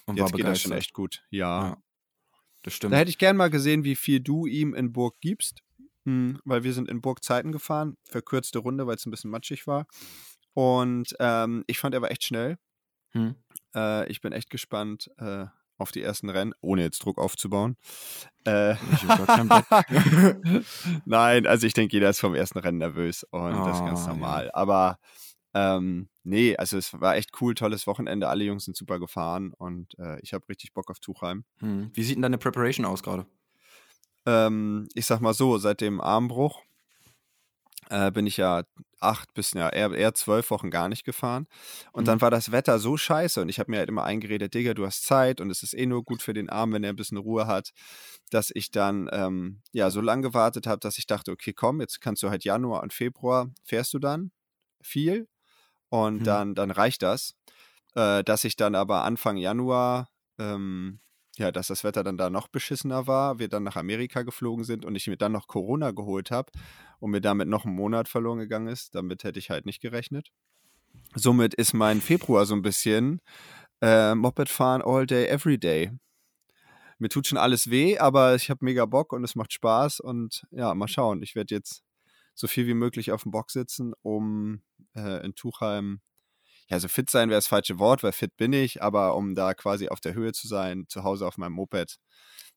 Und Jetzt geht das schon echt gut. Ja. Ja, das stimmt. Da hätte ich gern mal gesehen, wie viel du ihm in Burg gibst. Hm, weil wir sind in Burg Zeiten gefahren, verkürzte Runde, weil es ein bisschen matschig war. Und ähm, ich fand, er war echt schnell. Hm. Äh, ich bin echt gespannt äh, auf die ersten Rennen, ohne jetzt Druck aufzubauen. Äh. *laughs* Nein, also ich denke, jeder ist vom ersten Rennen nervös und das ist ganz ja. normal. Aber ähm, nee, also es war echt cool, tolles Wochenende. Alle Jungs sind super gefahren und äh, ich habe richtig Bock auf Tuchheim. Hm. Wie sieht denn deine Preparation aus gerade? Ähm, ich sag mal so, seit dem Armbruch äh, bin ich ja acht bis ja, eher, eher zwölf Wochen gar nicht gefahren. Und dann Mhm. war das Wetter so scheiße und ich habe mir halt immer eingeredet, Digga, du hast Zeit und es ist eh nur gut für den Arm, wenn er ein bisschen Ruhe hat, dass ich dann ähm, ja so lange gewartet habe, dass ich dachte, okay, komm, jetzt kannst du halt Januar und Februar fährst du dann viel und Mhm. dann, dann reicht das. Äh, dass ich dann aber Anfang Januar ähm, ja, dass das Wetter dann da noch beschissener war, wir dann nach Amerika geflogen sind und ich mir dann noch Corona geholt habe und mir damit noch ein Monat verloren gegangen ist. Damit hätte ich halt nicht gerechnet. Somit ist mein Februar so ein bisschen äh, Moped fahren all day, every day. Mir tut schon alles weh, aber ich habe mega Bock und es macht Spaß und ja, mal schauen. Ich werde jetzt so viel wie möglich auf dem Bock sitzen, um äh, in Tuchheim ja, so fit sein wäre das falsche Wort, weil fit bin ich, aber um da quasi auf der Höhe zu sein, zu Hause auf meinem Moped,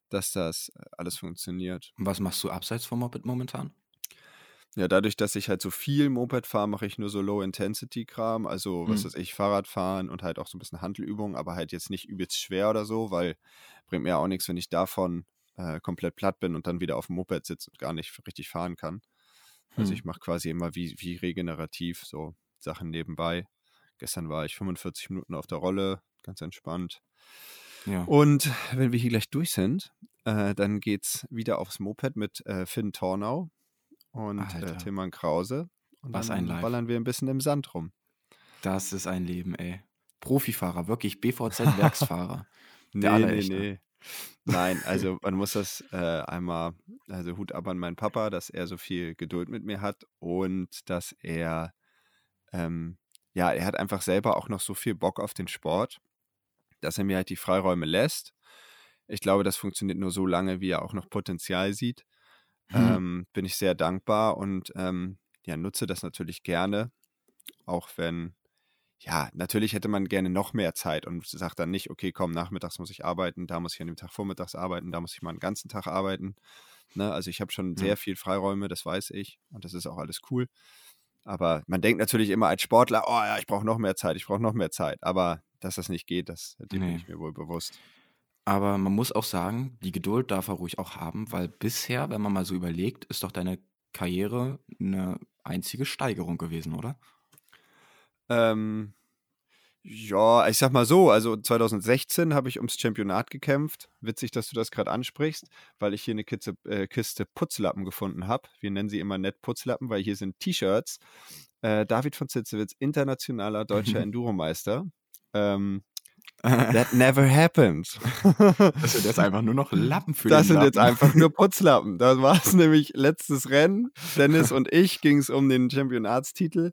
dass das äh, alles funktioniert. Und was machst du abseits vom Moped momentan? Ja, dadurch, dass ich halt so viel Moped fahre, mache ich nur so Low-Intensity-Kram, also was Hm. weiß ich, Fahrradfahren und halt auch so ein bisschen Handelübungen, aber halt jetzt nicht übelst schwer oder so, weil bringt mir auch nichts, wenn ich davon äh, komplett platt bin und dann wieder auf dem Moped sitze und gar nicht richtig fahren kann. Also Hm. ich mache quasi immer wie, wie regenerativ so Sachen nebenbei. Gestern war ich 45 Minuten auf der Rolle, ganz entspannt. Ja. Und wenn wir hier gleich durch sind, äh, dann geht's wieder aufs Moped mit äh, Finn Tornau und äh, Alter. Tilman Krause. Und Was dann ein ballern wir ein bisschen im Sand rum. Das ist ein Leben, ey. Profifahrer, wirklich BVZ-Werksfahrer. *laughs* Der nee, allerechte. nee. Nein, also man muss das äh, einmal, also Hut ab an meinen Papa, dass er so viel Geduld mit mir hat und dass er, ähm, ja, er hat einfach selber auch noch so viel Bock auf den Sport, dass er mir halt die Freiräume lässt. Ich glaube, das funktioniert nur so lange, wie er auch noch Potenzial sieht. Hm. Ähm, bin ich sehr dankbar und ähm, ja, nutze das natürlich gerne, auch wenn, ja, natürlich hätte man gerne noch mehr Zeit und sagt dann nicht, okay, komm, nachmittags muss ich arbeiten, da muss ich an dem Tag vormittags arbeiten, da muss ich mal einen ganzen Tag arbeiten. Ne? Also ich habe schon sehr Ja. viel Freiräume, das weiß ich und das ist auch alles cool. Aber man denkt natürlich immer als Sportler, oh ja, ich brauche noch mehr Zeit, ich brauche noch mehr Zeit. Aber dass das nicht geht, das dem bin Nee. ich mir wohl bewusst. Aber man muss auch sagen, die Geduld darf er ruhig auch haben, weil bisher, wenn man mal so überlegt, ist doch deine Karriere eine einzige Steigerung gewesen, oder? Ähm, ja, ich sag mal so, also 2016 habe ich ums Championat gekämpft. Witzig, dass du das gerade ansprichst, weil ich hier eine Kiste, äh, Kiste Putzlappen gefunden habe. Wir nennen sie immer nett Putzlappen, weil hier sind T-Shirts. Äh, David von Zitzewitz, internationaler deutscher *laughs* Enduromeister. Ähm, *laughs* that never happened. Das sind jetzt einfach nur noch Lappen für Das sind jetzt Lappen. einfach nur *laughs* Putzlappen. Da war es nämlich letztes Rennen. Dennis und ich ging es um den Championatstitel.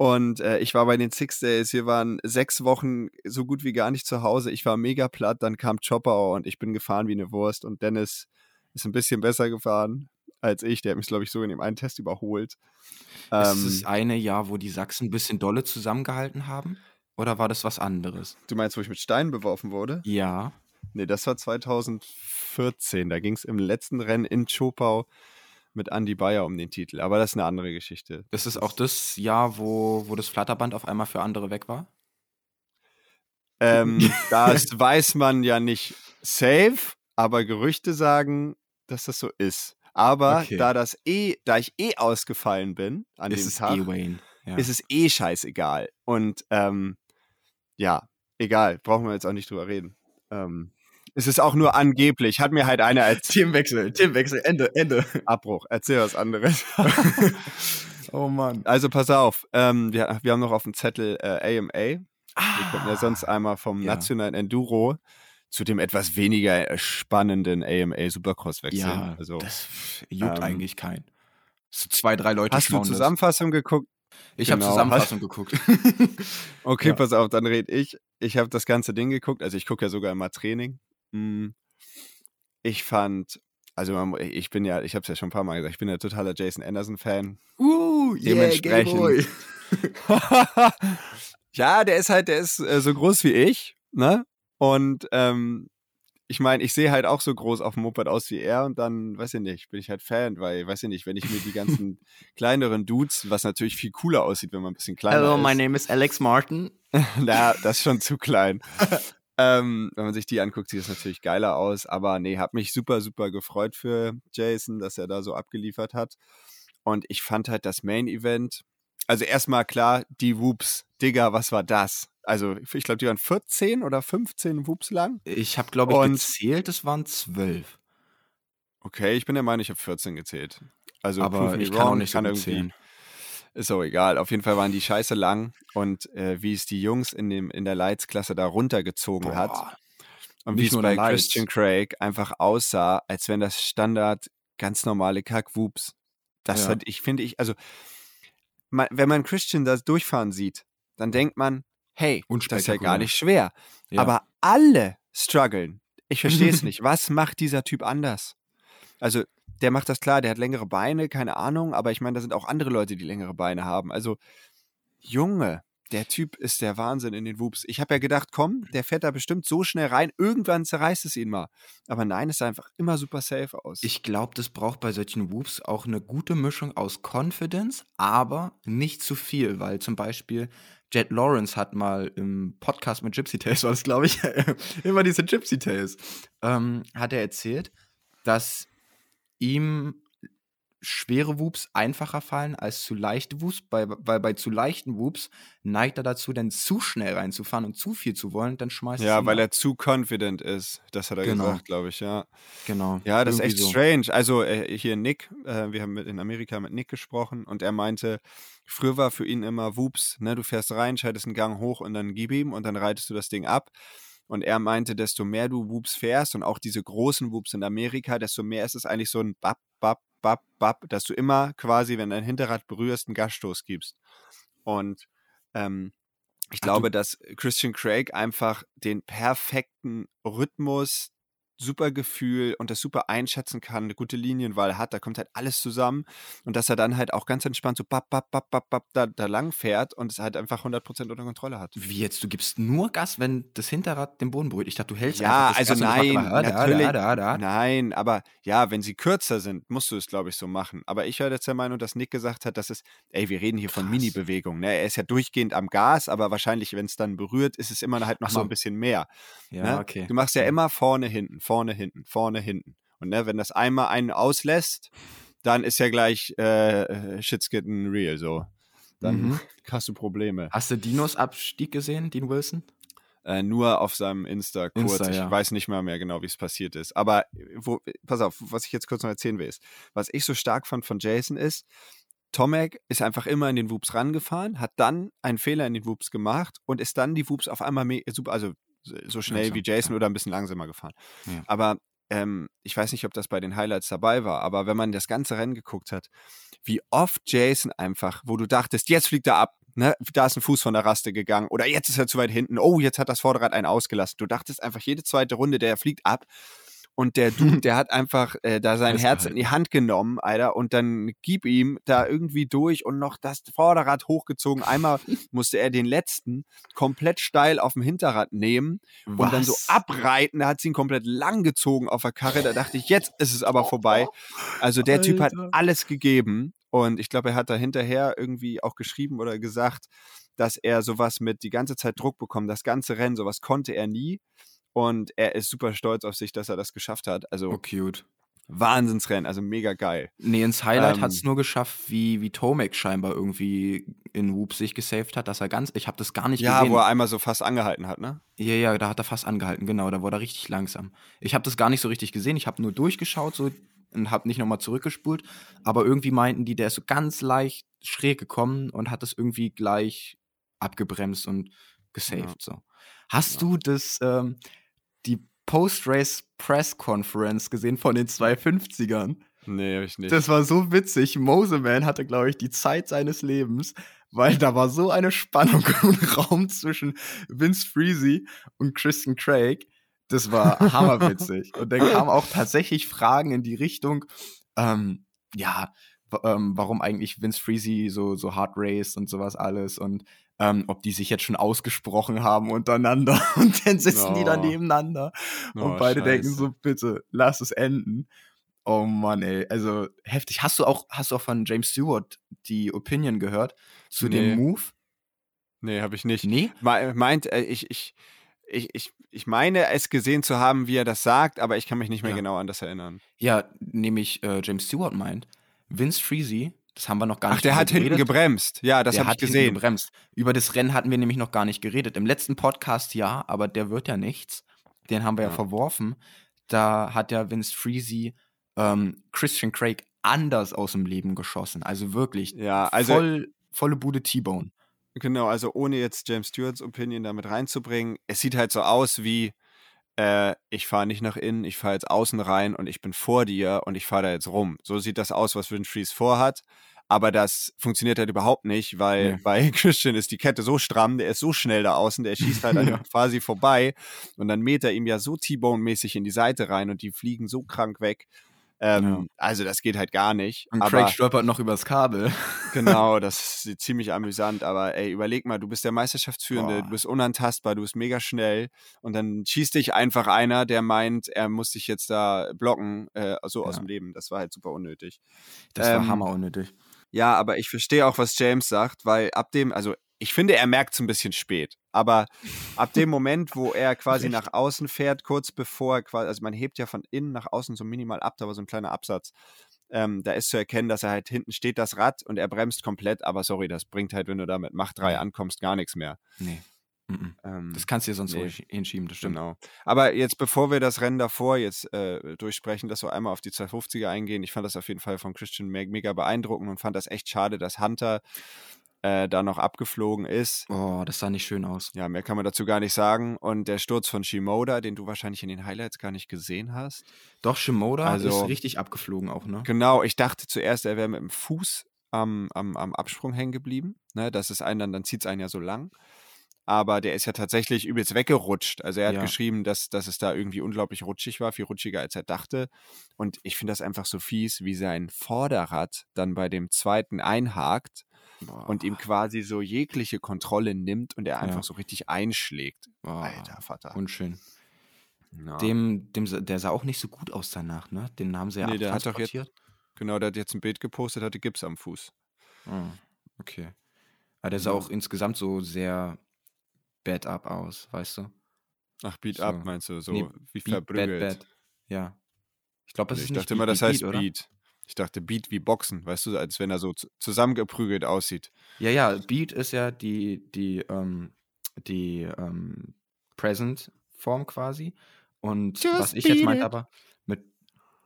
Und äh, ich war bei den Six Days. Wir waren sechs Wochen so gut wie gar nicht zu Hause. Ich war mega platt. Dann kam Chopper und ich bin gefahren wie eine Wurst. Und Dennis ist ein bisschen besser gefahren als ich. Der hat mich, glaube ich, so in dem einen Test überholt. Ist Ähm, es eine Jahr, wo die Sachsen ein bisschen dolle zusammengehalten haben? Oder war das was anderes? du meinst, wo ich mit Steinen beworfen wurde? Ja. Nee, das war 2014. Da ging es im letzten Rennen in Chopau mit Andy Bayer um den Titel. Aber das ist eine andere Geschichte. Das ist auch das Jahr, wo, wo das Flatterband auf einmal für andere weg war? Ähm, *laughs* das weiß man ja nicht safe, aber Gerüchte sagen, dass das so ist. Aber Okay. da das eh, da ich eh ausgefallen bin an Ist dem es Tag, eh. Ja. ist es eh scheißegal. Und ähm, ja, egal, brauchen wir jetzt auch nicht drüber reden. Ähm, es ist auch nur angeblich, hat mir halt einer als Teamwechsel, Teamwechsel, Ende, Ende. Abbruch. Erzähl was anderes. *laughs* oh Mann. also pass auf, ähm, wir, wir haben noch auf dem Zettel äh, AMA. Wir könnten ja sonst einmal vom Ah, ja. nationalen Enduro zu dem etwas weniger äh, spannenden AMA Supercross wechseln. Ja, also, das juckt ähm, eigentlich keinen. So zwei, drei Leute hast du schauen das. Zusammenfassung geguckt? Ich habe Genau. Zusammenfassung *laughs* geguckt. Okay, Ja. pass auf, dann red ich. Ich habe das ganze Ding geguckt. Also ich gucke ja sogar immer Training. Mm. Ich fand, also man, ich bin ja, ich habe es ja schon ein paar Mal gesagt, ich bin ja totaler Jason Anderson-Fan. uh, Dementsprechend- *laughs* ja, der ist halt, der ist äh, so groß wie ich, ne? Und ähm, ich meine, ich sehe halt auch so groß auf dem Moped aus wie er und dann, weiß ich nicht, bin ich halt Fan, weil, weiß ich nicht, wenn ich mir die ganzen *laughs* kleineren Dudes, was natürlich viel cooler aussieht, wenn man ein bisschen kleiner Hello, ist. my name is Alex Martin. *laughs* Na, das ist schon zu klein. Ähm, wenn man sich die anguckt, sieht das natürlich geiler aus. Aber nee, hat mich super, super gefreut für Jason, dass er da so abgeliefert hat. Und ich fand halt das Main Event, also erstmal klar, die Whoops, Digga, was war das? Also ich glaube, die waren 14 oder 15 Whoops lang. Ich habe, glaube ich, Und- gezählt, es waren zwölf. Okay, ich bin der Meinung, ich habe 14 gezählt. Also aber ich kann auch wrong, nicht so gut irgendwie- zählen. Ist auch egal. Auf jeden Fall waren die scheiße lang und äh, wie es die Jungs in, dem, in der Lights-Klasse da runtergezogen hat. Boah. Und Nicht wie es bei Lights. Christian Craig einfach aussah, als wenn das Standard ganz normale Kackwups. Das Ja. hat, ich finde ich, also, man, wenn man Christian das durchfahren sieht, dann denkt man, hey, das ist ja gar nicht schwer. Ja. Aber alle strugglen. Ich verstehe es *laughs* nicht. Was macht dieser Typ anders? Also, der macht das klar, der hat längere Beine, keine Ahnung, aber ich meine, da sind auch andere Leute, die längere Beine haben. Also, Junge, der Typ ist der Wahnsinn in den Whoops. Ich habe ja gedacht, komm, der fährt da bestimmt so schnell rein, irgendwann zerreißt es ihn mal. Aber nein, es sah einfach immer super safe aus. Ich glaube, das braucht bei solchen Whoops auch eine gute Mischung aus Confidence, aber nicht zu viel, weil zum Beispiel Jet Lawrence hat mal im Podcast mit Gypsy Tales, *laughs* war das glaube ich, *laughs* immer diese Gypsy Tales, ähm, hat er erzählt, dass ihm schwere Whoops einfacher fallen als zu leichte Whoops, weil bei zu leichten Whoops neigt er dazu, dann zu schnell reinzufahren und zu viel zu wollen, dann schmeißt ja, weil er zu confident ist. Das hat er Genau. gesagt, glaube ich, ja. genau. Ja, das ist irgendwie echt so. strange. Also äh, hier Nick, äh, wir haben mit, in Amerika mit Nick gesprochen und er meinte, früher war für ihn immer Whoops, ne, du fährst rein, schaltest einen Gang hoch und dann gib ihm und dann reitest du das Ding ab. Und er meinte, desto mehr du Whoops fährst und auch diese großen Whoops in Amerika, desto mehr ist es eigentlich so ein Bap, Bap, Bap, Bap, dass du immer quasi, wenn dein Hinterrad berührst, einen Gasstoß gibst. Und ähm, ich Ah, glaube, dass Christian Craig einfach den perfekten Rhythmus, super Gefühl und das super einschätzen kann, eine gute Linienwahl hat, da kommt halt alles zusammen und dass er dann halt auch ganz entspannt so bap, bap, bap, bap, bap, da, da lang fährt und es halt einfach 100% unter Kontrolle hat. Wie jetzt? Du gibst nur Gas, wenn das Hinterrad den Boden berührt. Ich dachte, du hältst Ja, einfach das also Gas und nein, aber da, natürlich, Da, da, nein, aber ja, wenn sie kürzer sind, musst du es, glaube ich, so machen. Aber ich war jetzt der Meinung, dass Nick gesagt hat, dass es, ey, wir reden hier von Krass. Mini-Bewegungen. Ne? Er ist ja durchgehend am Gas, aber wahrscheinlich, wenn es dann berührt, ist es immer halt noch Ach mal so. ein bisschen mehr. Ja, ne? okay. Du machst ja immer vorne, hinten, vorne, hinten, vorne, hinten. Und ne, wenn das einmal einen auslässt, dann ist ja gleich äh, äh, Shit's getting real so. Dann Mhm. *laughs* hast du Probleme. Hast du Dinos Abstieg gesehen, Dean Wilson? Äh, nur auf seinem Insta kurz. Insta, ich ja. weiß nicht mal mehr genau, wie es passiert ist. Aber wo, pass auf, was ich jetzt kurz noch erzählen will, ist, was ich so stark fand von Jason ist, Tomek ist einfach immer in den Whoops rangefahren, hat dann einen Fehler in den Whoops gemacht und ist dann die Whoops auf einmal also so schnell Langsam, wie Jason ja. oder ein bisschen langsamer gefahren. Ja. Aber ähm, ich weiß nicht, ob das bei den Highlights dabei war, aber wenn man das ganze Rennen geguckt hat, wie oft Jason einfach, wo du dachtest, jetzt fliegt er ab, ne, da ist ein Fuß von der Raste gegangen oder jetzt ist er zu weit hinten, oh, jetzt hat das Vorderrad einen ausgelassen. Du dachtest einfach jede zweite Runde, der fliegt ab. Und der Dude, *laughs* der hat einfach äh, da sein Herz in die Hand genommen, Alter, und dann gib ihm da irgendwie durch und noch das Vorderrad hochgezogen. Einmal *laughs* musste er den letzten komplett steil auf dem Hinterrad nehmen und dann so Was? abreiten. Da hat sie ihn komplett lang gezogen auf der Karre. Da dachte ich, jetzt ist es aber vorbei. Also der Typ hat Alter. alles gegeben. Und ich glaube, er hat da hinterher irgendwie auch geschrieben oder gesagt, dass er sowas mit die ganze Zeit Druck bekommt. Das ganze Rennen, sowas konnte er nie. Und er ist super stolz auf sich, dass er das geschafft hat. Also Oh, cute. Wahnsinnsrennen, also mega geil. Nee, ins Highlight Ähm, hat es nur geschafft, wie, wie Tomek scheinbar irgendwie in Whoop sich gesaved hat, dass er ganz, ich habe das gar nicht Ja, gesehen. wo er einmal so fast angehalten hat, ne? Ja, ja, da hat er fast angehalten, genau, da wurde er richtig langsam. Ich habe das gar nicht so richtig gesehen, ich habe nur durchgeschaut so und habe nicht nochmal zurückgespult, aber irgendwie meinten die, der ist so ganz leicht schräg gekommen und hat das irgendwie gleich abgebremst und gesaved Ja. so. Hast Ja. du das, ähm, die Post-Race Press Conference gesehen von den 250ern? Nee, hab ich nicht. Das war so witzig. Moseman hatte, glaube ich, die Zeit seines Lebens, weil da war so eine Spannung *laughs* im Raum zwischen Vince Freezy und Christian Craig. Das war hammerwitzig. und dann kamen auch tatsächlich Fragen in die Richtung, ähm, ja, ähm, warum eigentlich Vince Freezy so, so hard raced und sowas alles und ähm, ob die sich jetzt schon ausgesprochen haben untereinander *laughs* und dann sitzen die da nebeneinander Oh, und beide denken scheiße. so, bitte, lass es enden. Oh Mann, ey, also heftig. Hast du auch, hast du auch von James Stewart die Opinion gehört zu Nee. dem Move? Nee, habe ich nicht. Nee? Me- Meint, äh, ich, ich, ich, ich, ich meine es gesehen zu haben, wie er das sagt, aber ich kann mich nicht mehr Ja. genau an das erinnern. Ja, nämlich äh, James Stewart meint, Vince Freezy, das haben wir noch gar Ach, nicht der drüber hat hinten geredet. gebremst. Ja, das der habe ich hat hinten gesehen. gebremst. Über das Rennen hatten wir nämlich noch gar nicht geredet. Im letzten Podcast ja, aber der wird ja nichts. Den haben wir ja, Ja. verworfen. Da hat ja Vince Freezy ähm, Christian Craig anders aus dem Leben geschossen. Also wirklich Ja, also voll, volle Bude T-Bone. Genau, also ohne jetzt James Stewarts Opinion damit reinzubringen, es sieht halt so aus wie, äh, ich fahre nicht nach innen, ich fahre jetzt außen rein und ich bin vor dir und ich fahre da jetzt rum. So sieht das aus, was Freeze vorhat. Aber das funktioniert halt überhaupt nicht, weil Nee. bei *laughs* Christian ist die Kette so stramm, der ist so schnell da außen, der schießt halt *laughs* Ja. ihm quasi vorbei und dann mäht er ihm ja so T-Bone-mäßig in die Seite rein und die fliegen so krank weg. Ähm, Ja. Also das geht halt gar nicht. Und aber Craig stolpert noch übers Kabel. Genau, *laughs* das ist ziemlich amüsant, aber ey, überleg mal, du bist der Meisterschaftsführende, Boah. du bist unantastbar, du bist mega schnell und dann schießt dich einfach einer, der meint, er muss dich jetzt da blocken, äh, so aus Ja. dem Leben. Das war halt super unnötig. Das war Ähm, hammer unnötig. Ja, aber ich verstehe auch, was James sagt, weil ab dem, also ich finde, er merkt es ein bisschen spät, aber ab dem *laughs* Moment, wo er quasi nach außen fährt, kurz bevor er quasi, also man hebt ja von innen nach außen so minimal ab, da war so ein kleiner Absatz. Ähm, da ist zu erkennen, dass er halt hinten steht das Rad und er bremst komplett, aber sorry, das bringt halt, wenn du da mit Macht 3 Nee. ankommst, gar nichts mehr. Nee. Ähm, Das kannst du dir sonst Nee. ruhig hinschieben, das stimmt. Genau. Aber jetzt, bevor wir das Rennen davor jetzt äh, durchsprechen, dass wir einmal auf die 250er eingehen, ich fand das auf jeden Fall von Christian me mega beeindruckend und fand das echt schade, dass Hunter äh, da noch abgeflogen ist. Oh, das sah nicht schön aus. Ja, mehr kann man dazu gar nicht sagen. Und der Sturz von Shimoda, den du wahrscheinlich in den Highlights gar nicht gesehen hast. Doch, Shimoda Also- ist richtig abgeflogen auch, ne? Genau, ich dachte zuerst, er wäre mit dem Fuß am, am, am Absprung hängen geblieben. Ne, das ist einen dann, dann zieht es einen ja so lang. Aber der ist ja tatsächlich übelst weggerutscht. Also er hat Ja. geschrieben, dass, dass es da irgendwie unglaublich rutschig war, viel rutschiger als er dachte. Und ich finde das einfach so fies, wie sein Vorderrad dann bei dem zweiten einhakt Boah, und ihm quasi so jegliche Kontrolle nimmt und er einfach Ja. so richtig einschlägt. boah, Alter Vater. Unschön. Ja. Dem, dem, der sah auch nicht so gut aus danach, ne? Den haben sie ja Nee, der hat doch jetzt-. Genau, der hat jetzt ein Bild gepostet, hatte Gips am Fuß. Ah, okay. Aber der sah Ja. auch insgesamt so sehr bad up aus, weißt du? Ach, Beat So. Up meinst du, so Nee, wie Beat, verprügelt. bad, bad. Ja. Ich glaube, das Nee, ist ich dachte immer, Beat, das Beat, heißt? Beat. Ich dachte Beat wie Boxen, weißt du, als wenn er so zusammengeprügelt aussieht. Ja, ja, Beat ist ja die, die, ähm, die ähm, Present-Form quasi. Und Just was ich jetzt beat meinte aber mit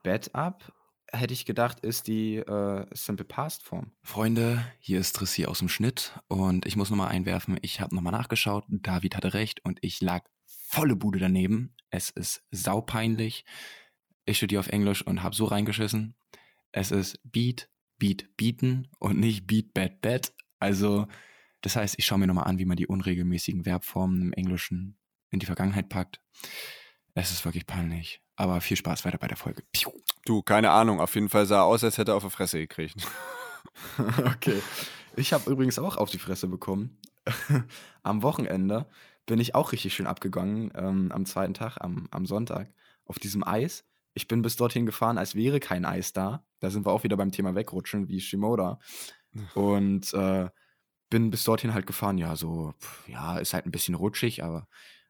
Bad Up, hätte ich gedacht, ist die äh, Simple Past-Form. Freunde, hier ist Trissi aus dem Schnitt und ich muss nochmal einwerfen, ich habe nochmal nachgeschaut, David hatte recht und ich lag volle Bude daneben. Es ist saupeinlich. Ich studiere auf Englisch und habe so reingeschissen. Es ist Beat, Beat, Beaten und nicht Beat, Bad, Bad. Also, das heißt, ich schaue mir nochmal an, wie man die unregelmäßigen Verbformen im Englischen in die Vergangenheit packt. Es ist wirklich peinlich. Aber viel Spaß weiter bei der Folge. Piu. Du, keine Ahnung, auf jeden Fall sah er aus, als hätte er auf die Fresse gekriegt. *laughs* okay. Ich habe übrigens auch auf die Fresse bekommen. *laughs* am Wochenende bin ich auch richtig schön abgegangen, ähm, am zweiten Tag, am, am Sonntag, auf diesem Eis. Ich bin bis dorthin gefahren, als wäre kein Eis da. Da sind wir auch wieder beim Thema Wegrutschen, wie Shimoda. Und äh, bin bis dorthin halt gefahren, ja, so, pf, ja, ist halt ein bisschen rutschig, aber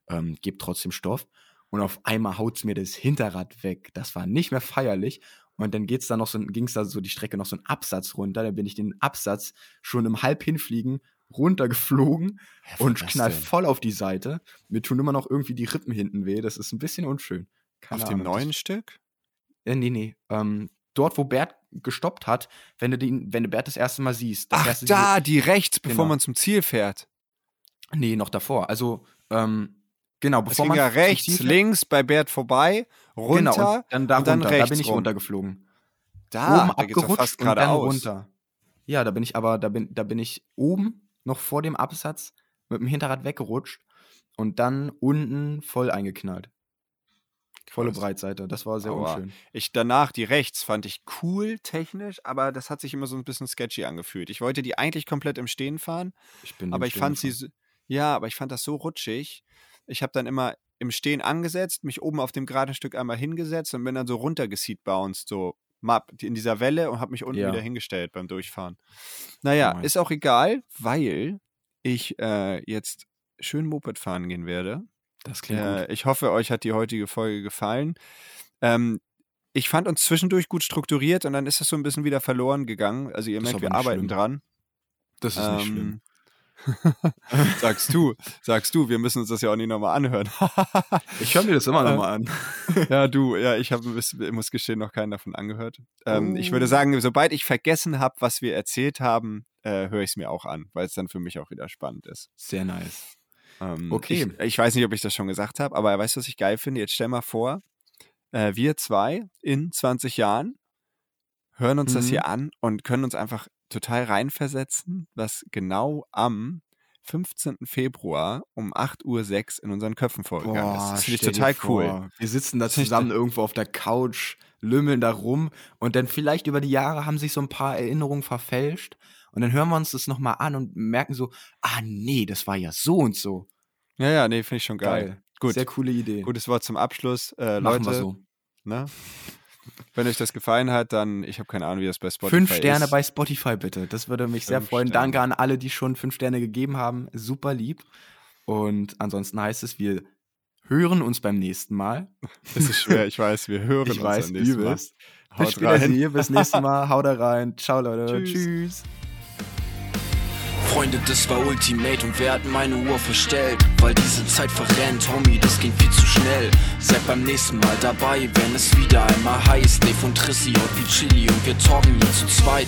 ähm, gibt trotzdem Stoff. und auf einmal haut's mir das Hinterrad weg. Das war nicht mehr feierlich. Und dann geht's da noch so, ging's da so die Strecke noch so einen Absatz runter. Da bin ich den Absatz schon im Halbhinfliegen runtergeflogen Hä, und knall denn? voll auf die Seite. Mir tun immer noch irgendwie die Rippen hinten weh. Das ist ein bisschen unschön. Keine Auf dem Ahnung, neuen Das, Stück? äh, nee, nee. Ähm, dort, wo Bert gestoppt hat, wenn du den, wenn du Bert das erste Mal siehst. Ach, da, die rechts, bevor Genau. man zum Ziel fährt. Nee, noch davor. Also, ähm, genau, Es bevor ging man ja rechts, links bei Bert vorbei, runter Genau, und dann da und dann runter. Da bin ich rum. runtergeflogen. Da, oben da abgerutscht fast und dann runter. Ja, da bin ich aber, da bin, da bin ich oben noch vor dem Absatz mit dem Hinterrad weggerutscht und dann unten voll eingeknallt. Volle. Breitseite. Das war sehr Aua. unschön. Ich danach, die rechts, fand ich cool technisch, aber das hat sich immer so ein bisschen sketchy angefühlt. Ich wollte die eigentlich komplett im Stehen fahren, Ich bin aber ich fand sie, Stehen so- ja, aber ich fand das so rutschig. Ich habe dann immer im Stehen angesetzt, mich oben auf dem geraden Stück einmal hingesetzt und bin dann so runtergeseatbounced, so map, in dieser Welle und habe mich unten Ja. wieder hingestellt beim Durchfahren. Naja, Nice. ist auch egal, weil ich äh, jetzt schön Moped fahren gehen werde. Das klingt Äh, gut. ich hoffe, euch hat die heutige Folge gefallen. Ähm, ich fand uns zwischendurch gut strukturiert und dann ist das so ein bisschen wieder verloren gegangen. Also ihr Das merkt, wir arbeiten schlimm. dran. Das ist nicht schlimm. Ähm, *laughs* sagst du, sagst du, wir müssen uns das ja auch nicht nochmal anhören. *laughs* Ich höre mir das immer äh, noch mal an. *laughs* ja, du, ja, ich habe, muss gestehen, noch keinen davon angehört. Ähm, Ich würde Oh. sagen, sobald ich vergessen habe, was wir erzählt haben, äh, höre ich es mir auch an, weil es dann für mich auch wieder spannend ist. Sehr nice. Ähm, Okay. Ich, ich weiß nicht, ob ich das schon gesagt habe, aber weißt du, was ich geil finde? Jetzt stell mal vor, äh, wir zwei in 20 Jahren hören uns das Mhm. hier an und können uns einfach total reinversetzen, was genau am 15. Februar um 8.06 Uhr in unseren Köpfen vorgegangen ist. Das finde ich total cool. Wir sitzen da Das zusammen irgendwo auf der Couch, lümmeln da rum und dann vielleicht über die Jahre haben sich so ein paar Erinnerungen verfälscht und dann hören wir uns das nochmal an und merken so, ah nee, das war ja so und so. Ja, ja, nee, finde ich schon geil. Geil. Gut. Sehr coole Idee. Gutes Wort zum Abschluss. Äh, Machen Leute, wir so. ne? wenn euch das gefallen hat, dann, ich habe keine Ahnung, wie das bei Spotify Fünf Sterne ist. bei Spotify bitte. Das würde mich sehr Fünf freuen. Sterne. Danke an alle, die schon fünf Sterne gegeben haben. Super lieb. Und ansonsten heißt es, wir hören uns beim nächsten Mal. Das ist schwer, ich weiß, wir hören Ich uns weiß, am nächsten Mal. übelst. Bis *laughs* Haut später, rein. Bis nächstes Mal. Haut da rein. Ciao, Leute. Tschüss. Tschüss. Freunde, das war Ultimate und wir hatten meine Uhr verstellt. Weil diese Zeit verrennt, Homie, das ging viel zu schnell. Seid beim nächsten Mal dabei, wenn es wieder einmal heißt. Dave und Trissi und wie Chili und wir talken hier zu zweit.